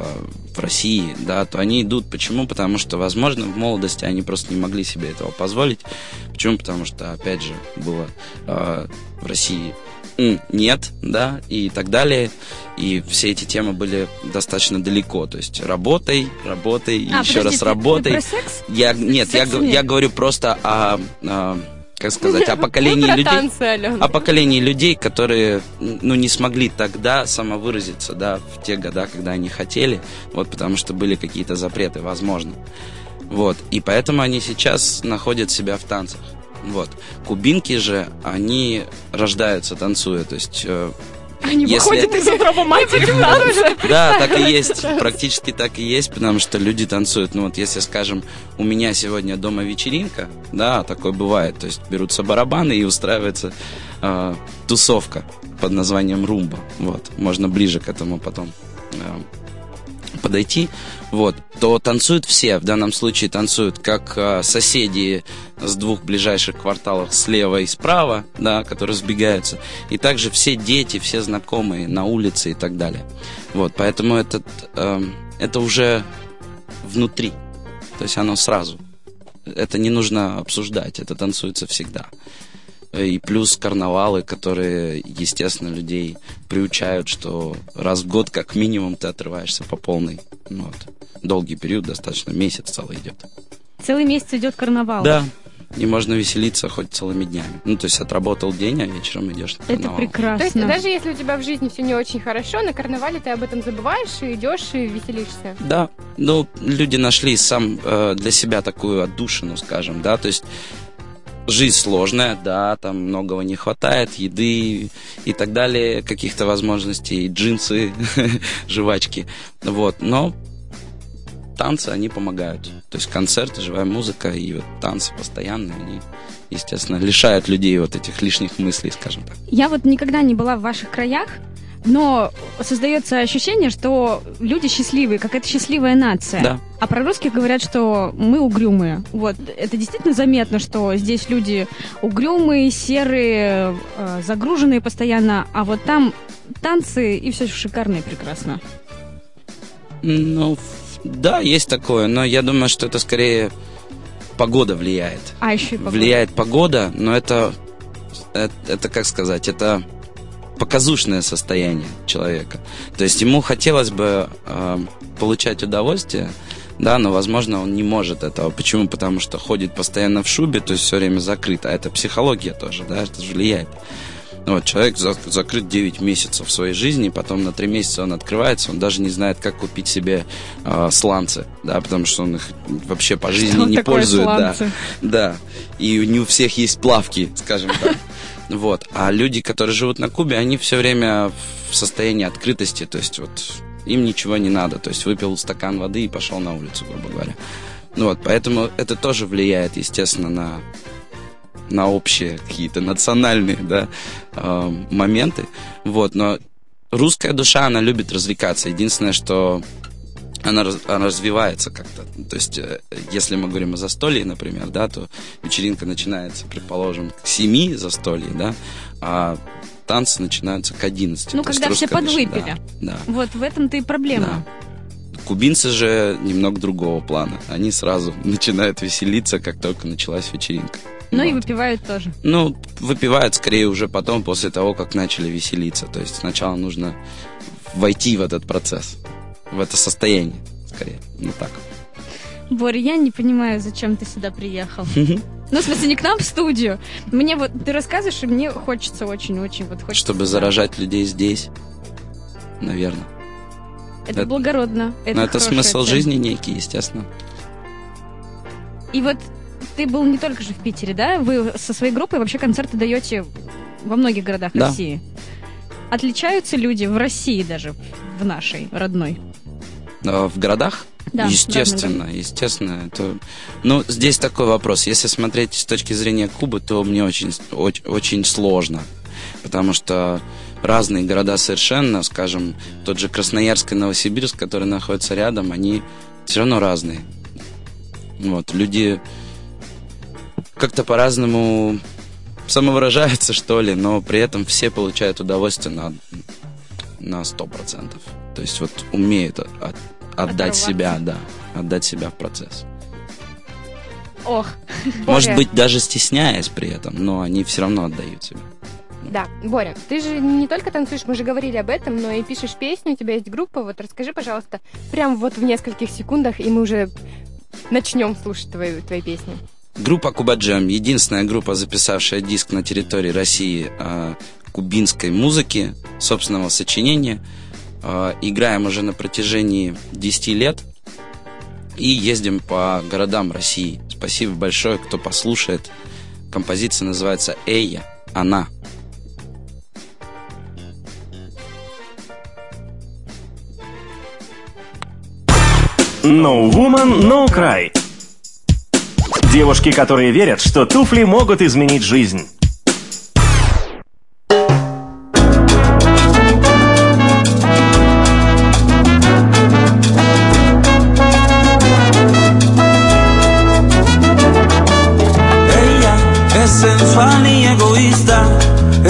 в России, да, то они идут. Почему? Потому что, возможно, в молодости они просто не могли себе этого позволить. Почему? Потому что, опять же, было э, в России «м, нет, да, и так далее. И все эти темы были достаточно далеко. То есть работай, работай, А, еще подожди, раз ты- ты работай. про секс? Я, нет, я, Секса г- нет. я говорю просто о, о, как сказать, о поколении людей. танцы. О поколении людей, которые, ну, не смогли тогда самовыразиться, да, в те года, когда они хотели, вот, потому что были какие-то запреты, возможно. Вот, и поэтому они сейчас находят себя в танцах. Вот. Кубинки же, они рождаются танцуя, то есть э, Они Если- выходят из утроба матери в танце. Да, так и есть. Практически так и есть, потому что люди танцуют. Ну вот если, скажем, у меня сегодня дома вечеринка, да, такое бывает. То есть берутся барабаны и устраивается э, тусовка под названием румба. Вот, можно ближе к этому потом э, подойти. Вот, то танцуют все. В данном случае танцуют как э, соседи с двух ближайших кварталов слева и справа, да, которые сбегаются, и также все дети, все знакомые на улице и так далее. Вот, поэтому этот, эм, это уже внутри, то есть оно сразу. Это не нужно обсуждать, это танцуется всегда. И плюс карнавалы, которые, естественно, людей приучают, что раз в год как минимум ты отрываешься по полной. Ну Вот. Долгий период, достаточно, месяц целый идет. Целый месяц идет карнавал. Да. И можно веселиться хоть целыми днями. Ну, то есть отработал день, а вечером идешь на Это карнавал. То есть прекрасно. даже если у тебя в жизни все не очень хорошо, на карнавале ты об этом забываешь и идешь и веселишься. Да, ну, люди нашли сам э, для себя такую отдушину, скажем, да, то есть жизнь сложная, да, там многого не хватает, еды и так далее, каких-то возможностей, джинсы, жвачки, вот, но танцы, они помогают, то есть концерты, живая музыка и вот танцы постоянные, они, естественно, лишают людей вот этих лишних мыслей, скажем так. Я вот никогда не была в ваших краях, но создается ощущение, что люди счастливые, какая-то счастливая нация. Да. А про русских говорят, что мы угрюмые. Вот это действительно заметно, что здесь люди угрюмые, серые, э, загруженные постоянно, а вот там танцы и все шикарно и прекрасно. Ну, да, есть такое, но я думаю, что это скорее погода влияет. А еще и погода. влияет погода, но это, это, это, как сказать, это показушное состояние человека. То есть ему хотелось бы э, получать удовольствие, да, но, возможно, он не может этого. Почему? Потому что ходит постоянно в шубе, то есть все время закрыт. А это психология тоже, да, это же влияет. Вот, человек за- закрыт 9 месяцев в своей жизни, потом на 3 месяца он открывается, он даже не знает, как купить себе э, сланцы, да, потому что он их вообще по жизни Что не пользует, да. сланцы? Да, и не у всех есть плавки, скажем так. Вот. А люди, которые живут на Кубе, они все время в состоянии открытости, то есть вот им ничего не надо. То есть выпил стакан воды и пошел на улицу, грубо говоря. Ну вот, поэтому это тоже влияет, естественно, на, на общие какие-то национальные да, э, моменты. Вот, но русская душа, она любит развлекаться. Единственное, что она, раз- она развивается как-то. То есть, э, если мы говорим о застолье, например, да, то вечеринка начинается, предположим, к 7 застолье, да, а танцы начинаются к 11. Ну, когда все подвыпили. Да, да. Вот в этом-то и проблема. Да. Кубинцы же немного другого плана. Они сразу начинают веселиться, как только началась вечеринка. Ну и Вот. выпивают тоже. Ну, выпивают скорее уже потом, после того, как начали веселиться. То есть сначала нужно войти в этот процесс, в это состояние, скорее. Ну так. Боря, я не понимаю, зачем ты сюда приехал. Ну, в смысле, не к нам в студию. Мне вот, ты рассказываешь, и мне хочется очень-очень, вот хочется... Чтобы заражать людей здесь, наверное. Это это- благородно. Это Но это смысл цель. жизни некий, естественно. И вот ты был не только же в Питере, да? Вы со своей группой вообще концерты даете во многих городах Да. России. Отличаются люди в России даже, в нашей родной? А В городах? Да, естественно, естественно. Это... Ну, здесь такой вопрос. Если смотреть с точки зрения Кубы, то мне очень, очень, очень сложно. Потому что разные города совершенно, скажем, тот же Красноярск и Новосибирск, которые находятся рядом, они все равно разные. Вот, люди как-то по-разному самовыражаются, что ли, но при этом все получают удовольствие на, на 100%. То есть вот умеют от- от- отдать себя, да, отдать себя в процесс. Ох, Может Боря. быть, даже стесняясь при этом, но они все равно отдают себя. Да, Боря, ты же не только танцуешь, мы же говорили об этом, но и пишешь песню, у тебя есть группа. Вот расскажи, пожалуйста, прям вот в нескольких секундах, и мы уже начнем слушать твои, твои песни. Группа Кубаджем, единственная группа, записавшая диск на территории России а, кубинской музыки, собственного сочинения. Э, играем уже на протяжении 10 лет и ездим по городам России. Спасибо большое, кто послушает. Композиция называется «Эя, она». No Woman, No Cry. Девушки, которые верят, что туфли могут изменить жизнь.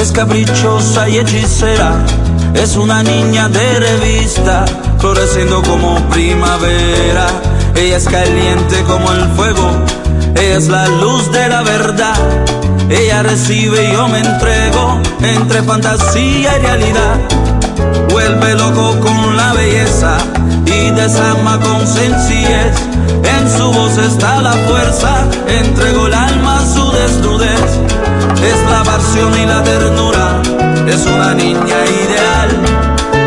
Es caprichosa y hechicera, es una niña de revista, floreciendo como primavera. Ella es caliente como el fuego, ella es la luz de la verdad. Ella recibe y yo me entrego entre fantasía y realidad. Vuelve loco con la belleza y desarma con sencillez. En su voz está la fuerza, entregó el alma a su desnudez. Es la pasión y la ternura, es una niña ideal.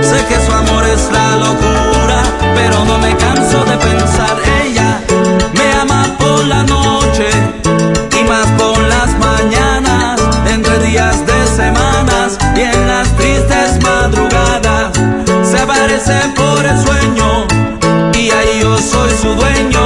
Sé que su amor es la locura, pero no me canso de pensar. Ella me ama por la noche y más por las mañanas, entre días de semanas y en las tristes madrugadas. Se aparece por el sueño y ahí yo soy su dueño.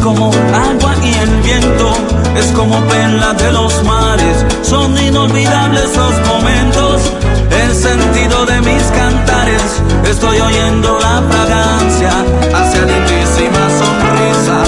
Es como agua y el viento, es como perla de los mares. Son inolvidables los momentos, el sentido de mis cantares. Estoy oyendo la fragancia hacia lindísima sonrisa,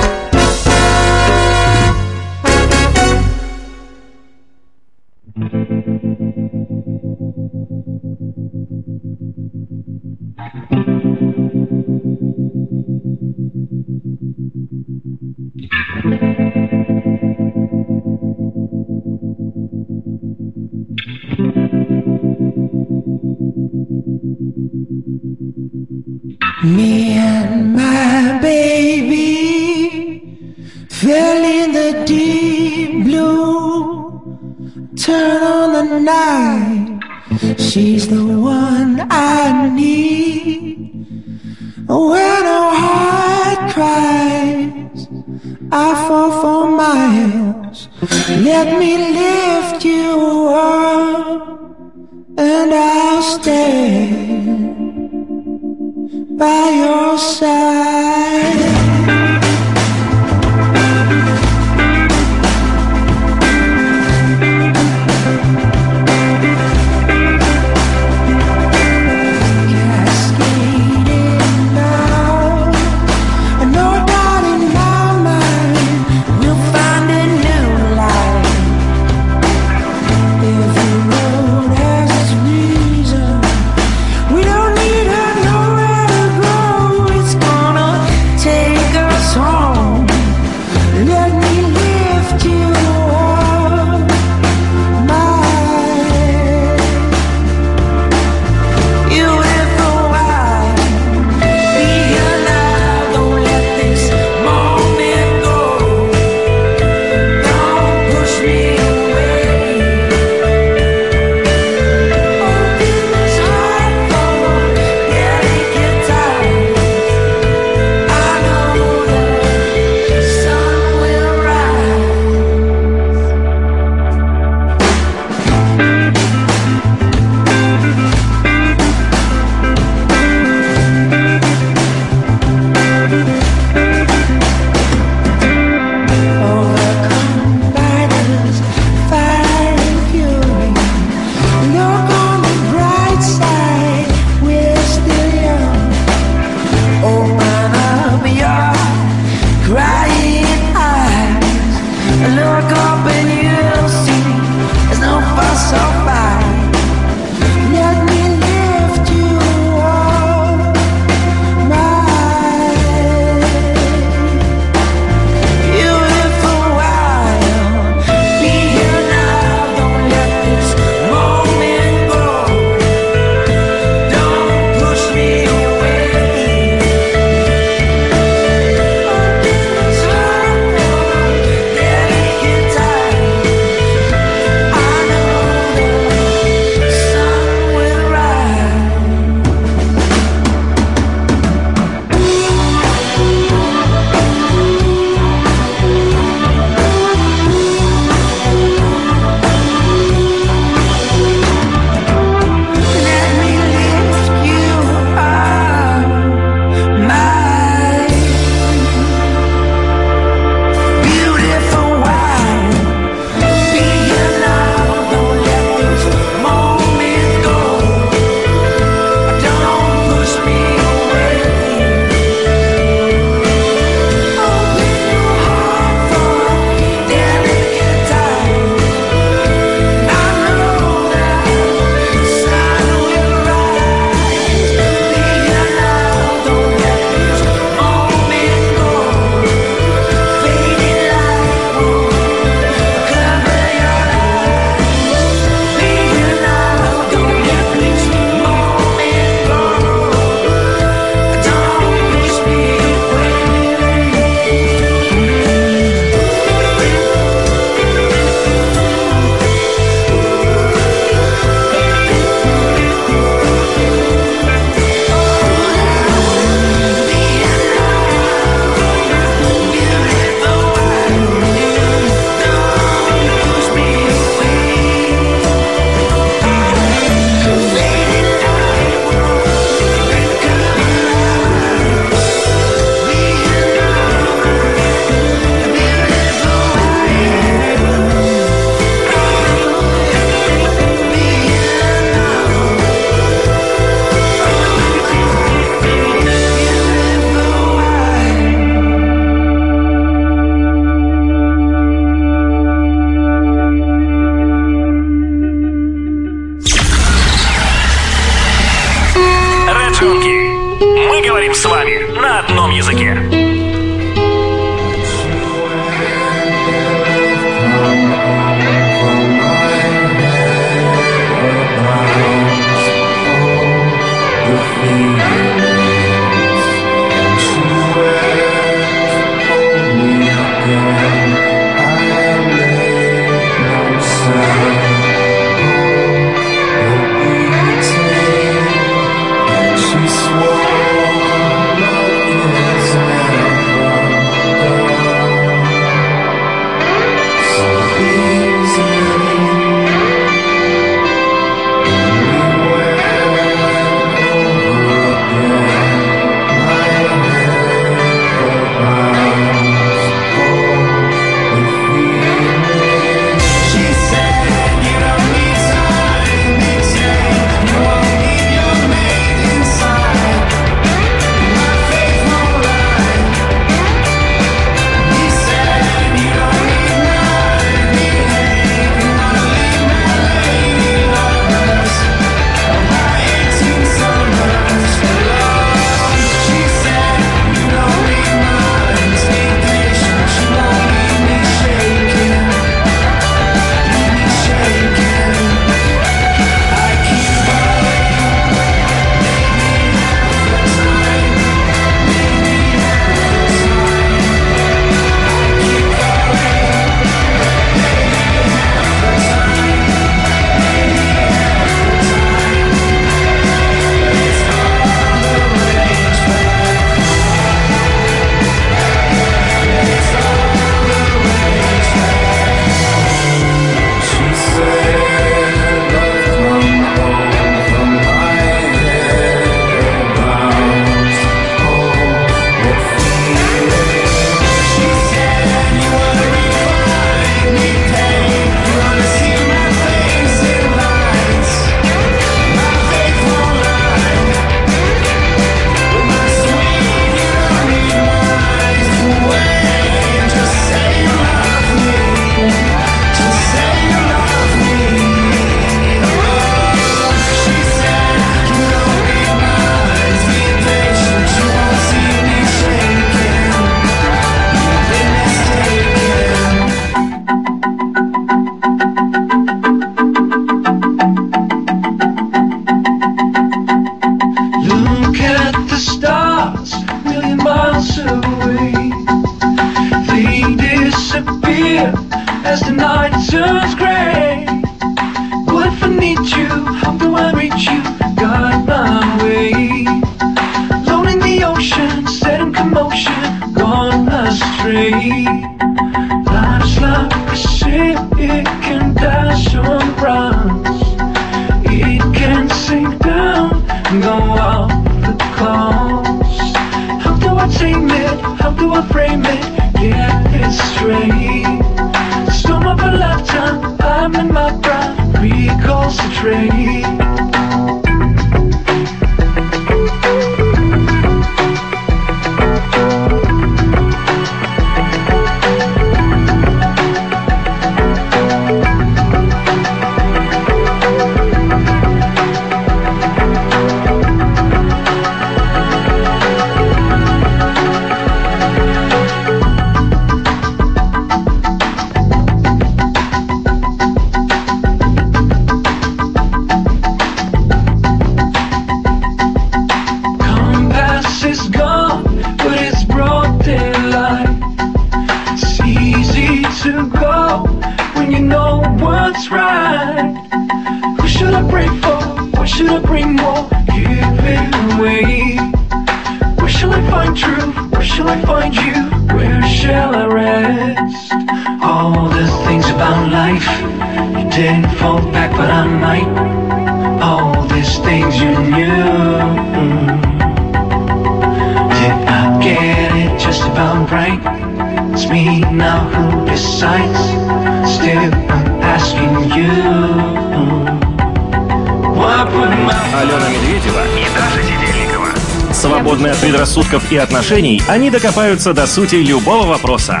Свободные от предрассудков и отношений, они докопаются до сути любого вопроса.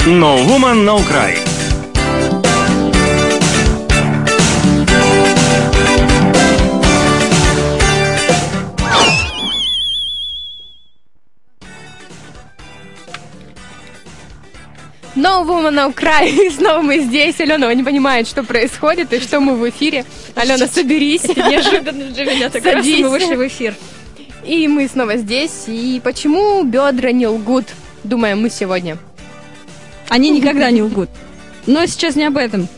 No Woman, No Cry. No Woman No Cry. И снова мы здесь. Алена не понимает, что происходит и что мы в эфире. Алена, соберись. Неожиданно для меня. Так раз Садись. мы вышли в эфир. И мы снова здесь. И почему бедра не лгут, думаем мы сегодня. Они никогда не лгут. Но сейчас не об этом.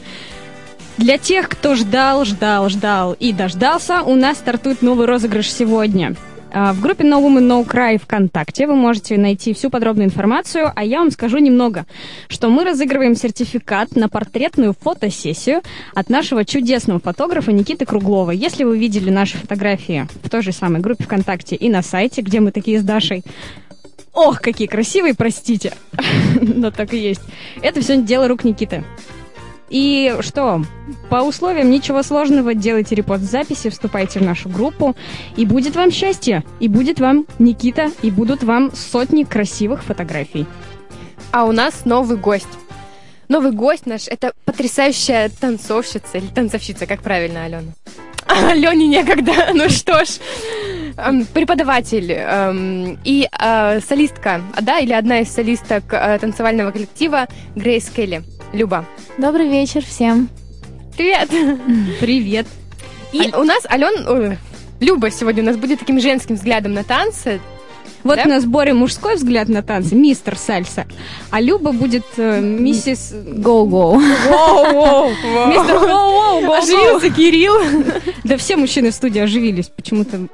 Для тех, кто ждал, ждал, ждал и дождался, у нас стартует новый розыгрыш сегодня. А, В группе No Woman No Cry ВКонтакте вы можете найти всю подробную информацию, а я вам скажу немного, что мы разыгрываем сертификат на портретную фотосессию от нашего чудесного фотографа Никиты Круглова. Если вы видели наши фотографии в той же самой группе ВКонтакте и на сайте, где мы такие с Дашей, Ох, какие красивые, простите. Но так и есть. Это все дело рук Никиты. И что, по условиям ничего сложного, делайте репост записи, вступайте в нашу группу, и будет вам счастье, и будет вам Никита, и будут вам сотни красивых фотографий. А у нас новый гость. Новый гость наш — это потрясающая танцовщица или танцовщица, как правильно, Алена? Алене некогда, ну что ж. Эм, Преподаватель эм, и э, солистка, а, да, или одна из солисток э, танцевального коллектива Грейс Келли. Люба. Добрый вечер всем. Привет! Привет. И у нас Ален... ой, Люба сегодня у нас будет таким женским взглядом на танцы. Вот Да? у нас Боря мужской взгляд на танцы, мистер Сальса, а Люба будет э, миссис... Воу-воу! Мистер го-го. Оживился Кирилл. Да все мужчины в студии оживились почему-то.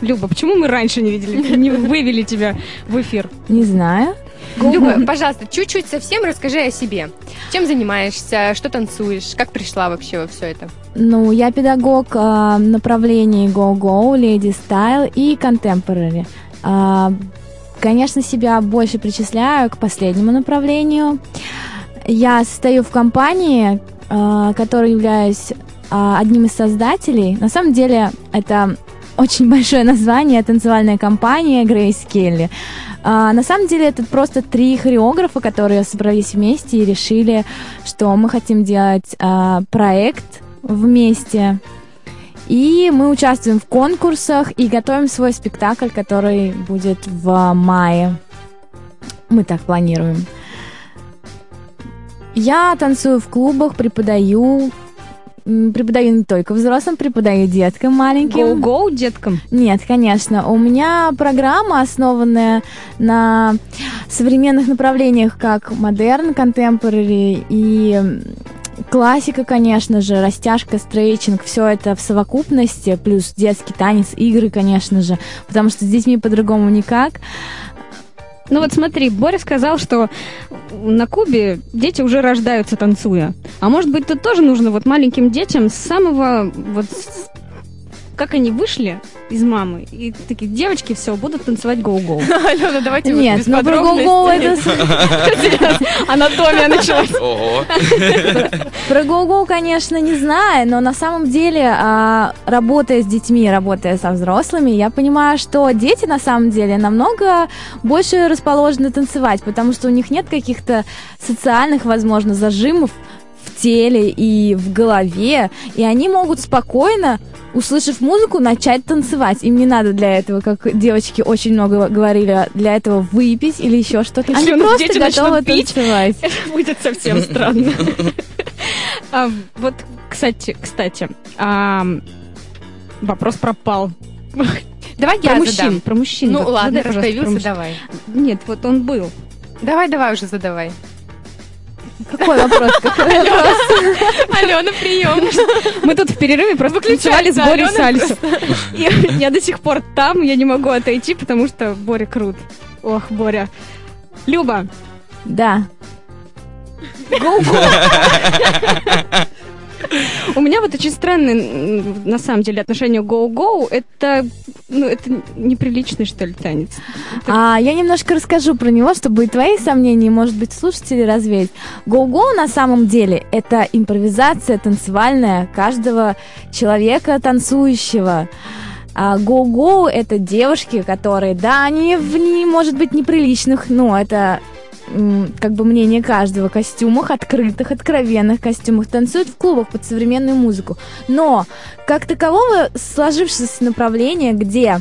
Люба, почему мы раньше не видели, не вывели тебя в эфир? Не знаю. Люба, пожалуйста, чуть-чуть совсем расскажи о себе. Чем занимаешься, что танцуешь, как пришла вообще во все это? Ну, я педагог а, направлений Go-Go, Lady Style и Contemporary. А, конечно, себя больше причисляю к последнему направлению. Я состою в компании, а, которой являюсь а, одним из создателей. На самом деле, это очень большое название, танцевальная компания Грейс Келли. А, на самом деле это просто три хореографа, которые собрались вместе и решили, что мы хотим делать а, проект вместе. И мы участвуем в конкурсах и готовим свой спектакль, который будет в мае. Мы так планируем. Я танцую в клубах, преподаю. Преподаю не только взрослым, преподаю деткам маленьким. Go-go деткам? Нет, конечно. У меня программа, основанная на современных направлениях, как модерн, contemporary и классика, конечно же, растяжка, стрейчинг, все это в совокупности, плюс детский танец, игры, конечно же, потому что с детьми по-другому никак. Ну вот смотри, Боря сказал, что на Кубе дети уже рождаются танцуя. А может быть, тут тоже нужно вот маленьким детям с самого вот с- как они вышли из мамы, и такие девочки все будут танцевать гоу-гоу. Алена, давайте Нет, ну про гоу-гоу это... Анатомия началась. Про гоу-гоу, конечно, не знаю, но на самом деле, а, работая с детьми, работая со взрослыми, я понимаю, что дети на самом деле намного больше расположены танцевать, потому что у них нет каких-то социальных, возможно, зажимов в теле и в голове, и они могут спокойно, услышав музыку, начать танцевать. Им не надо для этого, как девочки очень много говорили, для этого выпить или еще что-то. Они Если нас просто готовы пить, танцевать. Это будет совсем странно. А, Вот, кстати, кстати, а, вопрос пропал. Давай я мужчин, про мужчин. Ну ладно, раз появился, давай. Нет, вот он был. Давай, давай уже задавай. Какой вопрос? Какой вопрос? Алена, прием. Мы тут в перерыве просто танцевали с Борей сальсу. И я до сих пор там, я не могу отойти, потому что Боря крут. Ох, Боря. Люба, Да. у меня вот очень странное, на самом деле, отношение гоу-гоу. Это, ну, это неприличный, что ли, танец. А, я немножко расскажу про него, чтобы и твои сомнения, может быть, слушатели развеять. Гоу-гоу на самом деле это импровизация танцевальная каждого человека танцующего. А гоу-гоу это девушки, которые, да, они в не может быть неприличных, но это как бы мнение каждого, костюмах, открытых, откровенных костюмах, танцуют в клубах под современную музыку. Но, как такового, сложившееся направление, где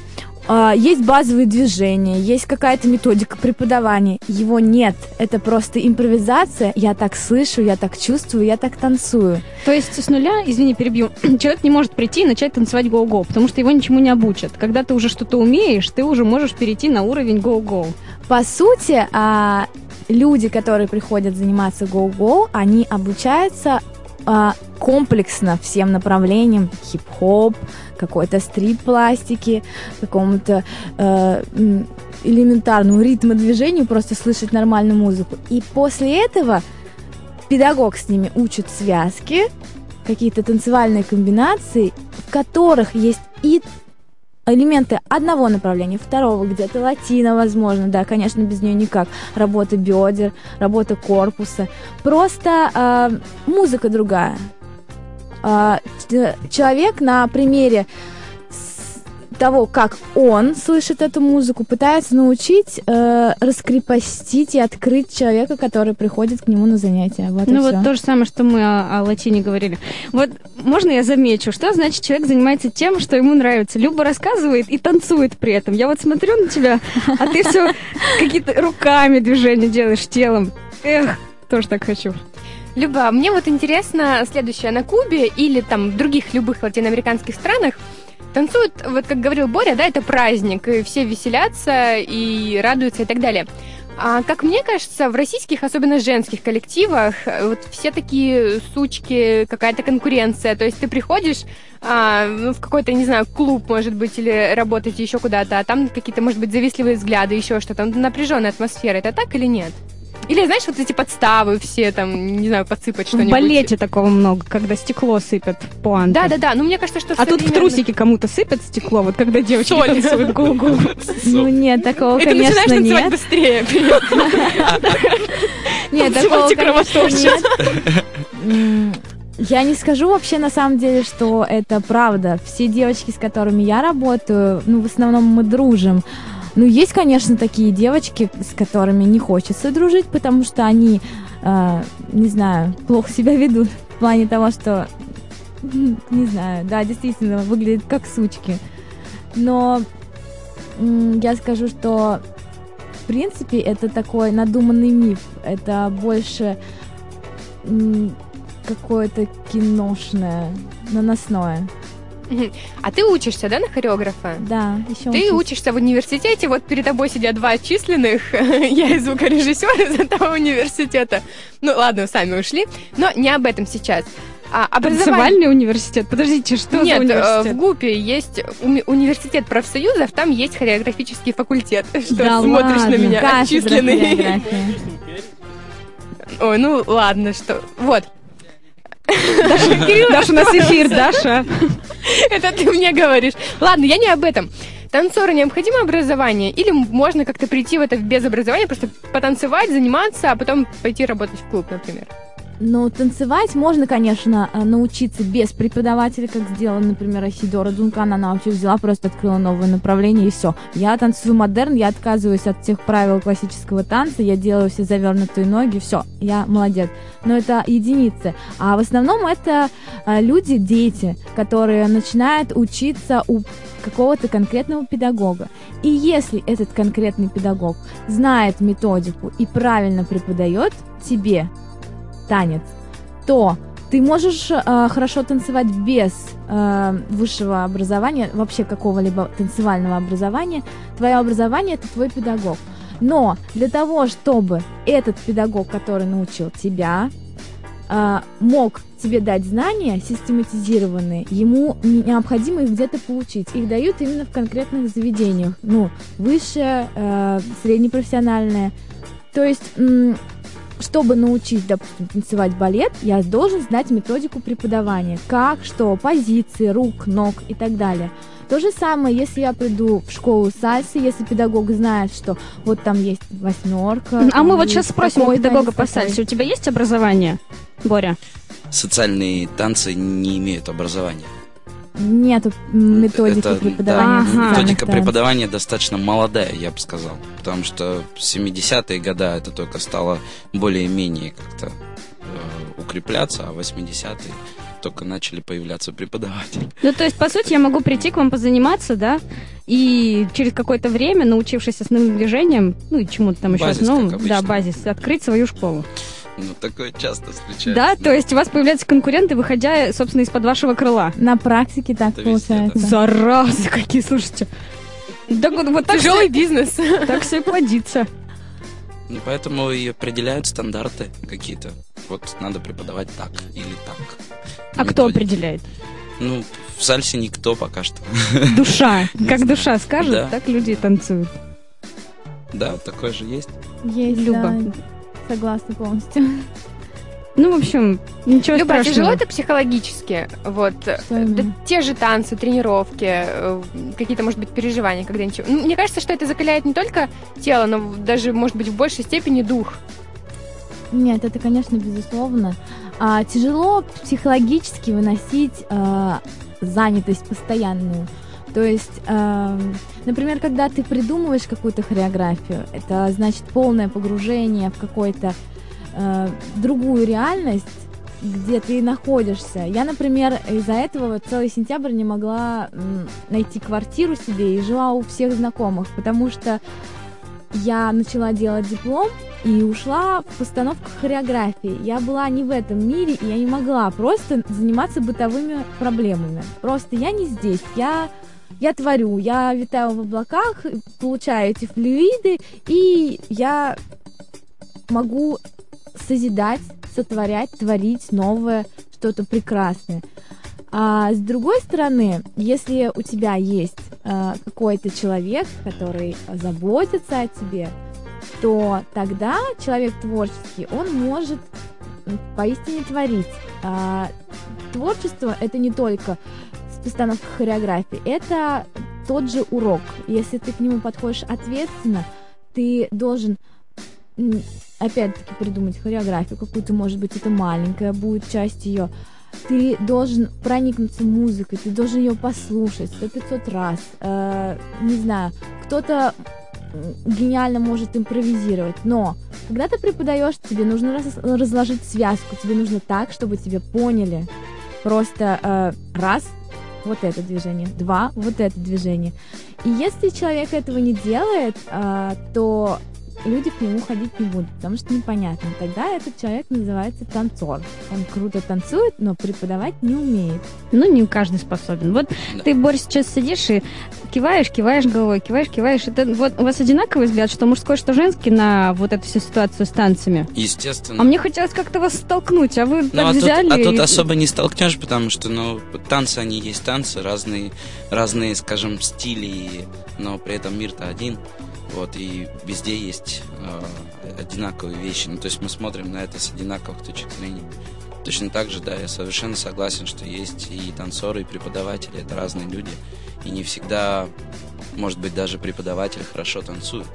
есть базовые движения, есть какая-то методика преподавания. Его нет. Это просто импровизация. Я так слышу, я так чувствую, я так танцую. То есть с нуля, извини, перебью, человек не может прийти и начать танцевать гоу-гоу, потому что его ничему не обучат. Когда ты уже что-то умеешь, ты уже можешь перейти на уровень гоу-гоу. По сути, а, люди, которые приходят заниматься гоу-гоу, они обучаются а, комплексно всем направлениям хип-хоп, какой-то стрит-пластики, какому-то э, элементарному ритму движению, просто слышать нормальную музыку. И после этого педагог с ними учит связки, какие-то танцевальные комбинации, в которых есть и элементы одного направления, второго, где-то латина, возможно, да, конечно, без нее никак. Работа бедер, работа корпуса. Просто э, музыка другая. Ч- человек на примере того, как он слышит эту музыку, пытается научить э, раскрепостить и открыть человека, который приходит к нему на занятия. Вот ну вот то же самое, что мы о, о латине говорили. Вот можно я замечу, что значит человек занимается тем, что ему нравится. Люба рассказывает и танцует при этом. Я вот смотрю на тебя, а ты все какие-то руками движения делаешь, телом. Эх, тоже так хочу. Люба, мне вот интересно следующее. На Кубе или там в других любых латиноамериканских странах танцуют, вот как говорил Боря, да, это праздник, и все веселятся и радуются и так далее. А как мне кажется, в российских, особенно женских коллективах, вот все такие сучки, какая-то конкуренция. То есть ты приходишь а, ну, в какой-то, не знаю, клуб, может быть, или работать еще куда-то, а там какие-то, может быть, завистливые взгляды, еще что-то. Напряженная атмосфера. Это так или нет? Или, знаешь, вот эти подставы все, там, не знаю, подсыпать В что-нибудь. балете такого много, когда стекло сыпят пуанты. Да, да, да. Ну, мне кажется, что А тут в современных- трусики кому-то сыпят стекло, вот когда девочки Соль. танцуют гу-гу. Ну нет, такого, И ты конечно, начинаешь танцевать нет. быстрее. Нет, такого, и конечно, нет. Я не скажу вообще на самом деле, что это правда. Все девочки, с которыми я работаю, ну, в основном мы дружим. Ну, есть, конечно, такие девочки, с которыми не хочется дружить, потому что они, э, не знаю, плохо себя ведут в плане того, что, не знаю, да, действительно, выглядят как сучки. Но я скажу, что в принципе это такой надуманный миф. Это больше какое-то киношное, наносное. А ты учишься, да, на хореографа? Да, еще Ты учишься в университете, вот перед тобой сидят два отчисленных, я и звукорежиссер из этого университета. Ну ладно, сами ушли, но не об этом сейчас. А, образование... Танцевальный университет? Подождите, что Нет, за э, университет? в ГУПе есть уми- университет профсоюзов, там есть хореографический факультет. Что Да смотришь ладно, на меня, отчисленный. Ой, ну ладно, что... Вот. Даша, у нас эфир, Даша. Это ты мне говоришь. Ладно, я не об этом. Танцору необходимо образование? Или можно как-то прийти в это без образования, просто потанцевать, заниматься, а потом пойти работать в клуб, например? Ну, танцевать можно, конечно, э, научиться без преподавателя, как сделала, например, Асидора Дункан. Она вообще взяла, просто открыла новое направление, и все. Я танцую модерн, я отказываюсь от всех правил классического танца, я делаю все завернутые ноги, все, я молодец. Но это единицы. А в основном это э, люди, дети, которые начинают учиться у какого-то конкретного педагога. И если этот конкретный педагог знает методику и правильно преподает тебе танец, то ты можешь э, хорошо танцевать без э, высшего образования, вообще какого-либо танцевального образования. Твое образование это твой педагог. Но для того, чтобы этот педагог, который научил тебя, э, мог тебе дать знания систематизированные, ему не- необходимо их где-то получить. Их дают именно в конкретных заведениях. Ну, высшее, э, среднепрофессиональное. То есть, чтобы научить, допустим, танцевать балет, я должен знать методику преподавания. Как, что, позиции, рук, ног и так далее. То же самое, если я приду в школу сальсы, если педагог знает, что вот там есть восьмерка. А мы вот сейчас спросим у педагога по сальсе. У тебя есть образование, Боря? Социальные танцы не имеют образования. Нету м, методики Это, преподавания. да, социальных методика преподавания достаточно молодая, я бы сказал. Потому что в 70-е годы это только стало более-менее как-то э, укрепляться, а в 80-е только начали появляться преподаватели. Ну, то есть, по сути, я могу прийти к вам позаниматься, да, и через какое-то время, научившись основным движением, ну и чему-то там еще, обычно. да, базис, открыть свою школу. Ну, такое часто встречается. Да, то есть у вас появляются конкуренты, выходя, собственно, из-под вашего крыла. На практике так Это везде, получается. Заразы какие, слушайте. Да вот, вот так Тяжелый бизнес. так все и плодится. Ну, поэтому и определяют стандарты какие-то. Вот надо преподавать так или так. А кто определяет? Ну, в сальсе никто пока что. Душа. Как душа скажет, Да. так люди и танцуют. Да, такое же есть. Есть, Люба. да, согласна полностью. Ну, в общем, ничего Люба, страшного. тяжело это психологически? Вот. Что Да те же танцы, тренировки, э, какие-то, может быть, переживания, когда ничего. Ну, мне кажется, что это закаляет не только тело, но даже, может быть, в большей степени дух. Нет, это, конечно, безусловно. А, тяжело психологически выносить а, занятость постоянную. То есть, эм, например, когда ты придумываешь какую-то хореографию, это значит полное погружение в какую-то э, другую реальность, где ты находишься. Я, например, из-за этого вот целый сентябрь не могла м, найти квартиру себе и жила у всех знакомых, потому что я начала делать диплом и ушла в постановку хореографии. Я была не в этом мире, и я не могла просто заниматься бытовыми проблемами. Просто я не здесь, я, я творю, я витаю в облаках, получаю эти флюиды, и я могу созидать, сотворять, творить новое, что-то прекрасное. А с другой стороны, если у тебя есть э, какой-то человек, который заботится о тебе, то тогда человек творческий, он может поистине творить. А, творчество это не только постановка хореографии, это тот же урок. Если ты к нему подходишь ответственно, ты должен опять-таки придумать хореографию какую-то, может быть, это маленькая будет часть ее. Ты должен проникнуться музыкой, ты должен ее послушать сто пятьсот раз. Э, не знаю, кто-то гениально может импровизировать, но когда ты преподаешь, тебе нужно раз- разложить связку, тебе нужно так, чтобы тебя поняли. Просто э, раз вот это движение, два вот это движение. И если человек этого не делает, э, то люди к нему ходить не будут, потому что непонятно. Тогда этот человек называется танцор. Он круто танцует, но преподавать не умеет. Ну, не каждый способен. Вот Да. ты, Борис, сейчас сидишь и киваешь, киваешь головой, киваешь, киваешь. Это вот у вас одинаковый взгляд, что мужской, что женский на вот эту всю ситуацию с танцами? Естественно. А мне хотелось как-то вас столкнуть, а вы Ну, так а тут, взяли а тут и- особо не столкнешь, потому что, ну, танцы, они есть танцы, разные, разные, скажем, стили, но при этом мир-то один. Вот, и везде есть э, одинаковые вещи. Ну, то есть мы смотрим на это с одинаковых точек зрения. Точно так же, да, я совершенно согласен, что есть и танцоры, и преподаватели, это разные люди. И не всегда, может быть, даже преподаватель хорошо танцует.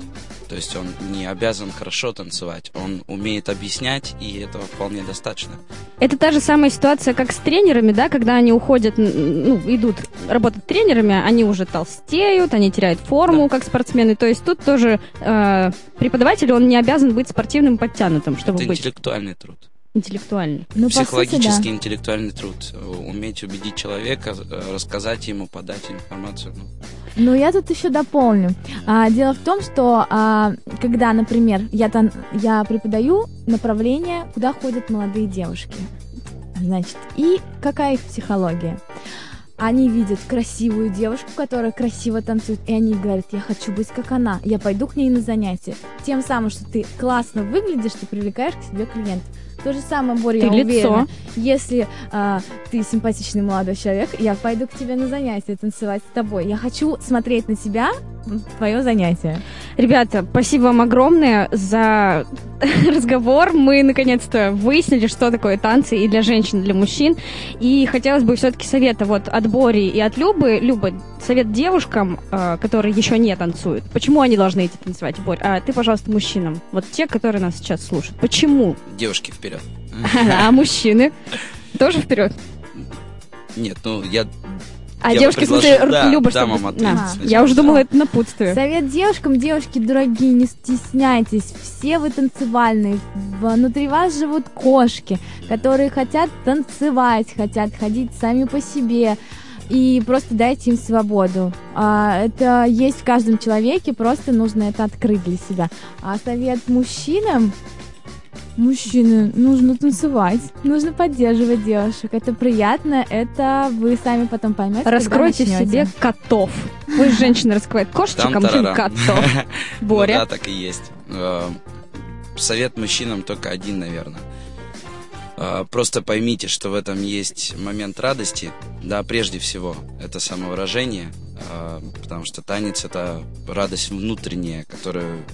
То есть он не обязан хорошо танцевать, он умеет объяснять, и этого вполне достаточно. Это та же самая ситуация, как с тренерами, да, когда они уходят, ну, идут работать тренерами, они уже толстеют, они теряют форму, как спортсмены. То есть тут тоже э, преподаватель, он не обязан быть спортивным подтянутым, чтобы это быть интеллектуальный труд. Интеллектуальным. Ну, по сути, Психологический да. интеллектуальный труд. Уметь убедить человека, э, рассказать ему, подать информацию. Ну, Но я тут еще дополню. А, дело в том, что а, когда, например, я, тан- я преподаю направление, куда ходят молодые девушки, значит, и какая их психология? Они видят красивую девушку, которая красиво танцует, и они говорят, я хочу быть как она, я пойду к ней на занятия. Тем самым, что ты классно выглядишь, ты привлекаешь к себе клиентов. То же самое, Боря, Ты я лицо. уверена. Если а, ты симпатичный молодой человек, я пойду к тебе на занятия танцевать с тобой. Я хочу смотреть на тебя, твое занятие. Ребята, спасибо вам огромное за разговор. Мы наконец-то выяснили, что такое танцы и для женщин, и для мужчин. И хотелось бы все-таки совета вот от Бори и от Любы. Люба, совет девушкам, э, которые еще не танцуют. Почему они должны идти танцевать, Борь? А ты, пожалуйста, мужчинам. Вот те, которые нас сейчас слушают. Почему? девушки вперед. А мужчины? Тоже вперед. Нет, ну я. А я девушки, в смысле, предложил, да, Люба, дамам чтобы... ответить На. сначала. Я уже думала, это напутствие. Совет девушкам, девушки дорогие, не стесняйтесь. Все вы танцевальные. Внутри вас живут кошки, которые хотят танцевать, хотят ходить сами по себе. И просто дайте им свободу. А, это есть в каждом человеке, просто нужно это открыть для себя. А совет мужчинам, Мужчины, нужно танцевать, нужно поддерживать девушек. Это приятно, это вы сами потом поймете. Раскройте себе котов. Пусть женщина раскрывает кошечек, а мужчина котов. Ну Боря. да, так и есть. Э, Совет мужчинам только один, наверное. Э, Просто поймите, что в этом есть момент радости. Да, прежде всего, это самовыражение, э, потому что танец это радость внутренняя, которую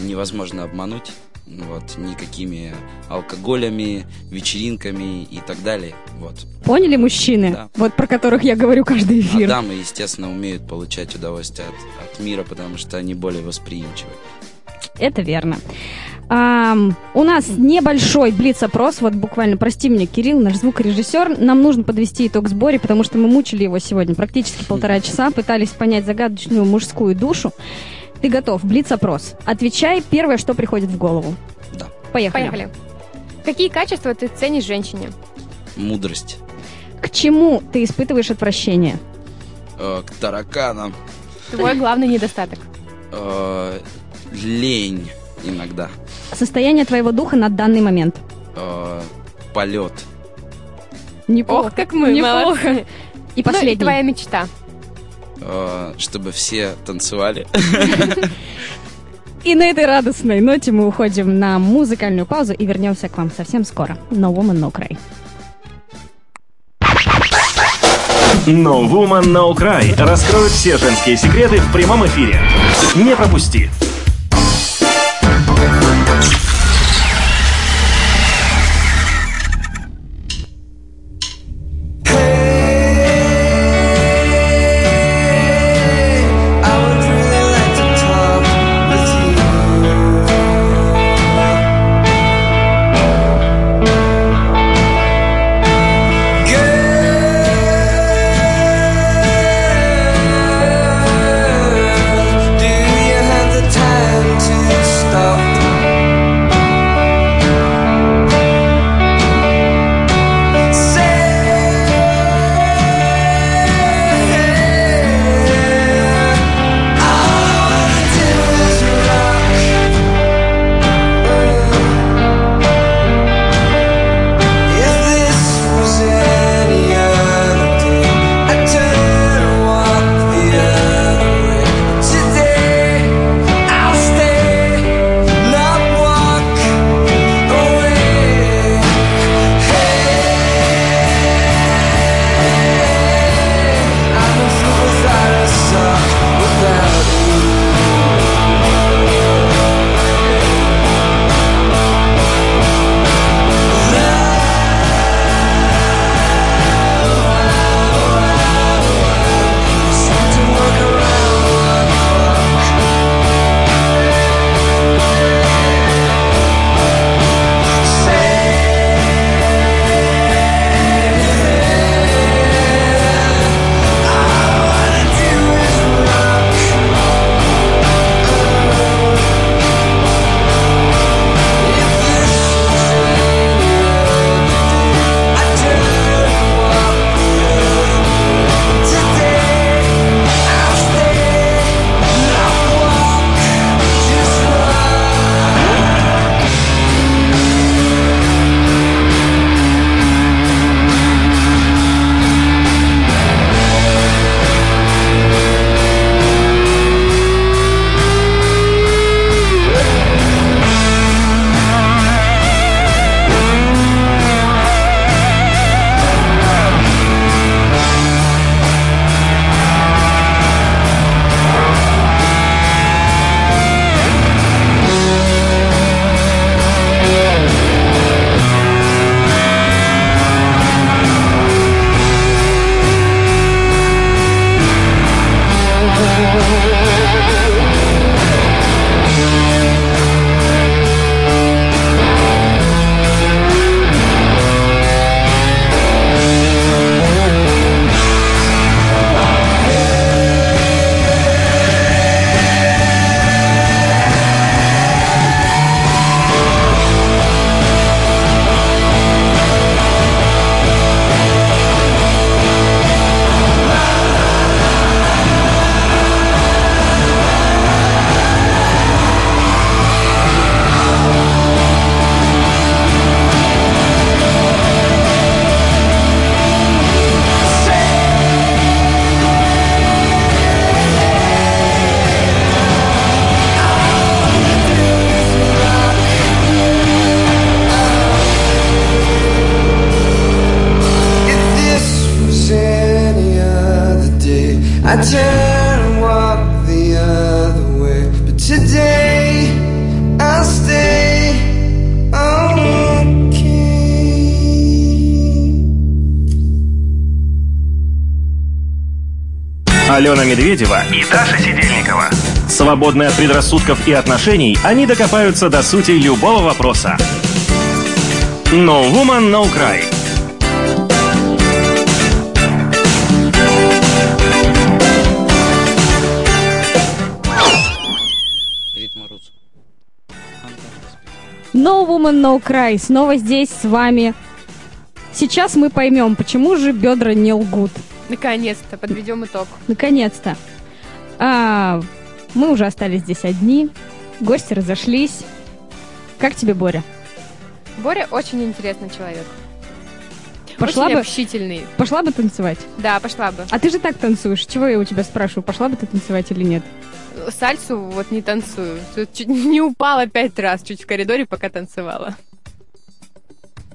невозможно обмануть. Вот, никакими алкоголями, вечеринками и так далее. Вот. Поняли, мужчины? Да. Вот про которых я говорю каждый А эфир. дамы, естественно, умеют получать удовольствие от, от мира, потому что они более восприимчивы. Это верно. Ам, у нас небольшой блиц-опрос, вот буквально, прости меня, Кирилл, наш звукорежиссер, нам нужно подвести итог сборе, потому что мы мучили его сегодня практически полтора часа, пытались понять загадочную мужскую душу. Ты готов? Блиц-опрос. Отвечай первое, что приходит в голову. Да. Поехали. Поехали. Какие качества ты ценишь в женщине? Мудрость. К чему ты испытываешь отвращение? Э, к тараканам. Твой главный недостаток. Э, лень иногда. Состояние твоего духа на данный момент. Э, полет. Неплохо. Ох, как мы, Неплохо. молодцы. И Ну, последний. и твоя мечта. Э, чтобы все танцевали. И на этой радостной ноте мы уходим на музыкальную паузу и вернемся к вам совсем скоро. No Woman, No Cry. No Woman No Cry раскроет все женские секреты в прямом эфире. Не пропусти. Медведева и Даша Сидельникова. Свободные от предрассудков и отношений, они докопаются до сути любого вопроса. No Woman, No Cry. No Woman No Cry снова здесь с вами. Сейчас мы поймем, почему же бедра не лгут. Наконец-то подведем итог. Наконец-то. А, мы уже остались здесь одни. Гости разошлись. Как тебе, Боря? Боря очень интересный человек. Пошла очень бы- общительный. Пошла бы танцевать? Да, пошла бы. А ты же так танцуешь. Чего я у тебя спрашиваю, пошла бы ты танцевать или нет? Сальсу вот не танцую. Тут чуть не упала пять раз чуть в коридоре, пока танцевала.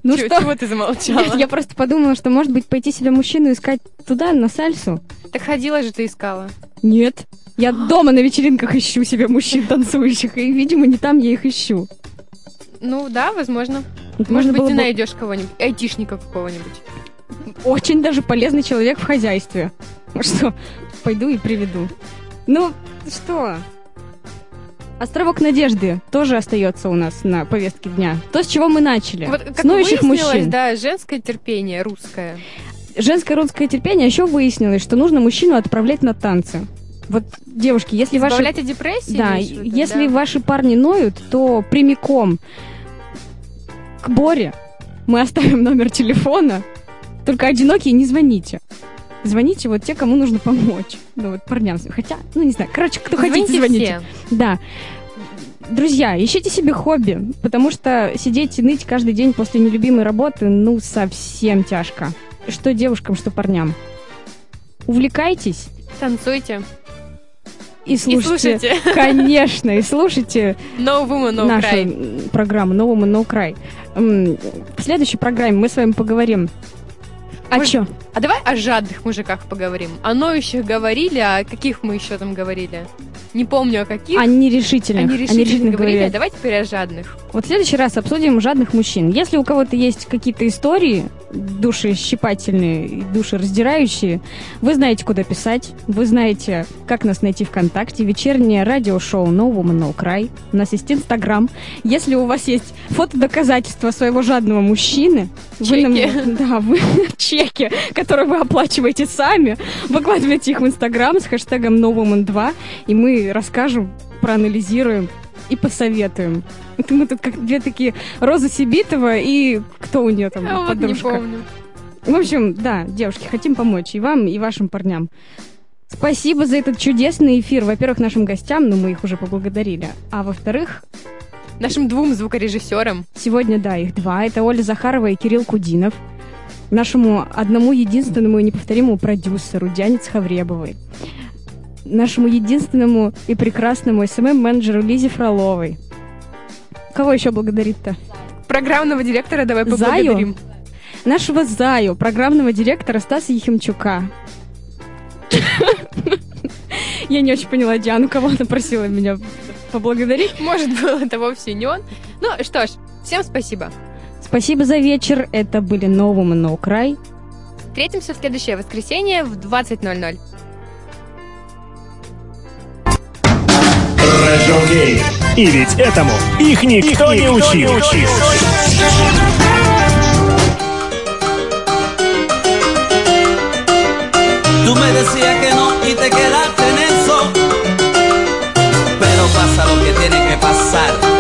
Ну Чё- что? Чего ты замолчала? Я, просто подумала, что может быть пойти себе мужчину искать туда, на сальсу. Так ходила же ты искала. Нет. Я дома на вечеринках ищу себе мужчин танцующих, и, видимо, не там я их ищу. Ну да, возможно. Вот Может быть, ты бы- найдешь кого-нибудь, айтишника какого-нибудь. Очень даже полезный человек в хозяйстве. Что, пойду и приведу. Ну, что? Островок надежды тоже остается у нас на повестке дня. То, с чего мы начали. Вот с как ноющих выяснилось, мужчин. да, женское терпение русское. Женское русское терпение, еще выяснилось, что нужно мужчину отправлять на танцы. Вот, девушки, если ваши... Избавлять от депрессии? Да, если Да. ваши парни ноют, то прямиком к Боре мы оставим номер телефона. Только одинокие не звоните. Звоните вот те, кому нужно помочь. Ну вот парням. Хотя, ну не знаю. Короче, кто хотите, Звоните звоните. Да. Друзья, ищите себе хобби, потому что сидеть и ныть каждый день после нелюбимой работы, ну, совсем тяжко. Что девушкам, что парням. Увлекайтесь Танцуйте. и слушайте. слушайте. Конечно, и слушайте No woman, no нашу cry. программу No Woman, No Cry. В следующей программе мы с вами поговорим о Может, чем? А давай о жадных мужиках поговорим. О ноющих говорили, а о каких мы еще там говорили? Не помню, о каких. О нерешительных. О О нерешительных нерешительных говорили, говорили. а давай теперь о жадных. Вот в следующий раз обсудим жадных мужчин. Если у кого-то есть какие-то истории душещипательные и душераздирающие, вы знаете, куда писать, вы знаете, как нас найти ВКонтакте, вечернее радиошоу No Woman No Cry. У нас есть Инстаграм. Если у вас есть фотодоказательства своего жадного мужчины, вы нам- Чеки. да, вы чеки, которые вы оплачиваете сами, выкладывайте их в Инстаграм с хэштегом No Woman 2, и мы расскажем, проанализируем и посоветуем. Это мы тут как две такие Роза Сибитова и кто у нее там А вот не подружка. помню. В общем, да, девушки, хотим помочь и вам, и вашим парням. Спасибо за этот чудесный эфир. Во-первых, нашим гостям, но мы их уже поблагодарили. А во-вторых, Нашим двум звукорежиссерам. сегодня, да, их два. Это Оля Захарова и Кирилл Кудинов. Нашему одному единственному и неповторимому продюсеру Диане Цхавребовой. Нашему единственному и прекрасному СММ-менеджеру Лизе Фроловой. Кого еще благодарить-то? Программного директора давай Заю? поблагодарим. Нашего Заю, программного директора Стаса Ехимчука. Я не очень поняла Диану, кого она просила меня поблагодарить. Может, был это вовсе не он. Ну что ж, всем спасибо. Спасибо за вечер. Это были Woman No Cry. Встретимся в следующее воскресенье в 20.00. Трэш И ведь этому их никто, не учил. Tú me decías que no y te quedaste en eso. Pero pasa lo que tiene que pasar.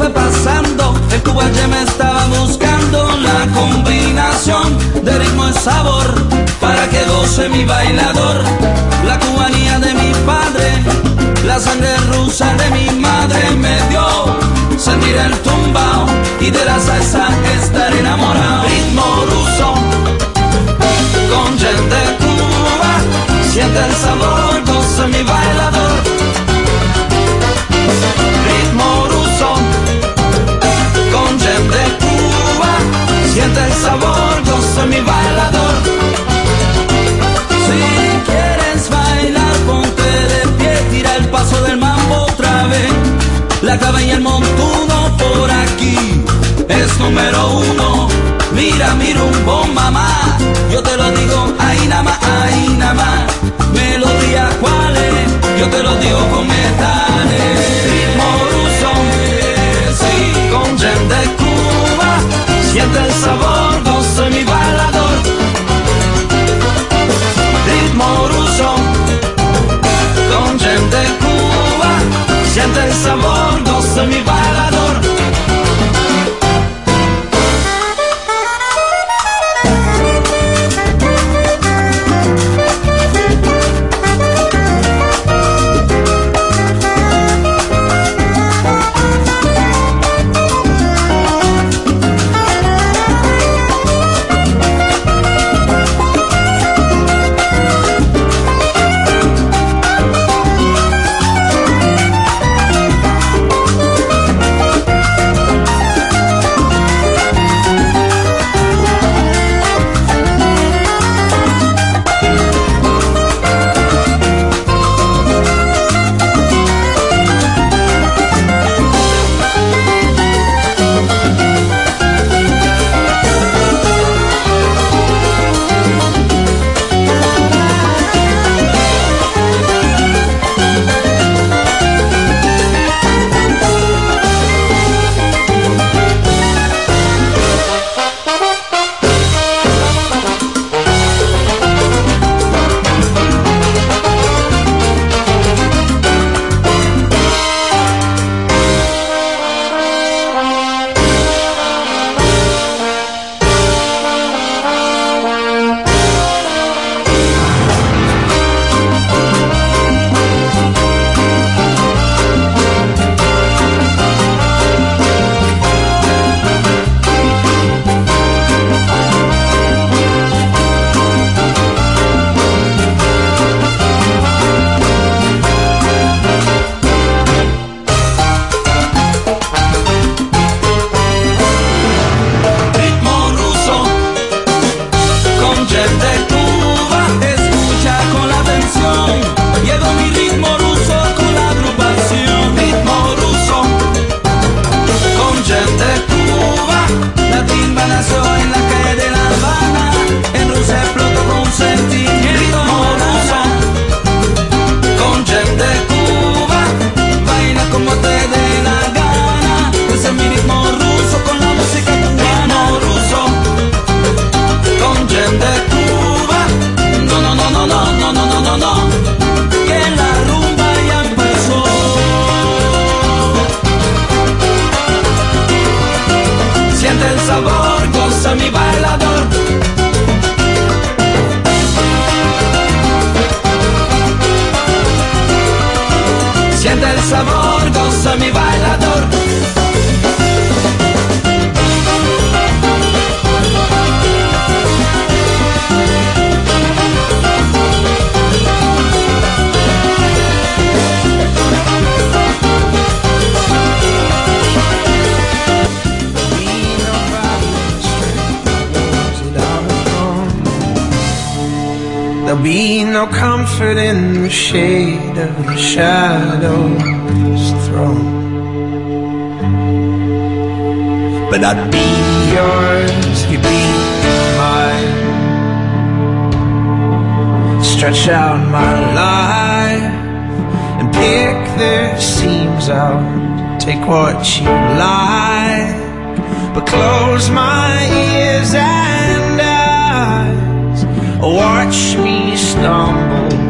fue pasando, el Cuba ya me estaba buscando la combinación de ritmo y sabor para que goce mi bailador. La cubanía de mi padre, la sangre rusa de mi madre me dio sentir el tumbao y de la salsa estar enamorado. Ritmo ruso con gente de Cuba, siente el sabor, goce mi bailador. El sabor, goza mi bailador. Si quieres bailar, ponte de pie, tira el paso del mambo otra vez. La clave y el montuno por aquí es número uno. Mira, mira un bom mamá, yo te lo digo, ahí nada más, ahí nada más. Melodía cuál es, yo te lo digo con metales. Siente el sabor, goza mi bailador. Ritmo ruso, con gente de Cuba, siente el sabor, goza mi bailador. Comfort in the shade of the shadow's throne. But I'd be yours, you'd be mine. Stretch out my life and pick the seams out. Take what you like, but close my ears and eyes. Watch me stumble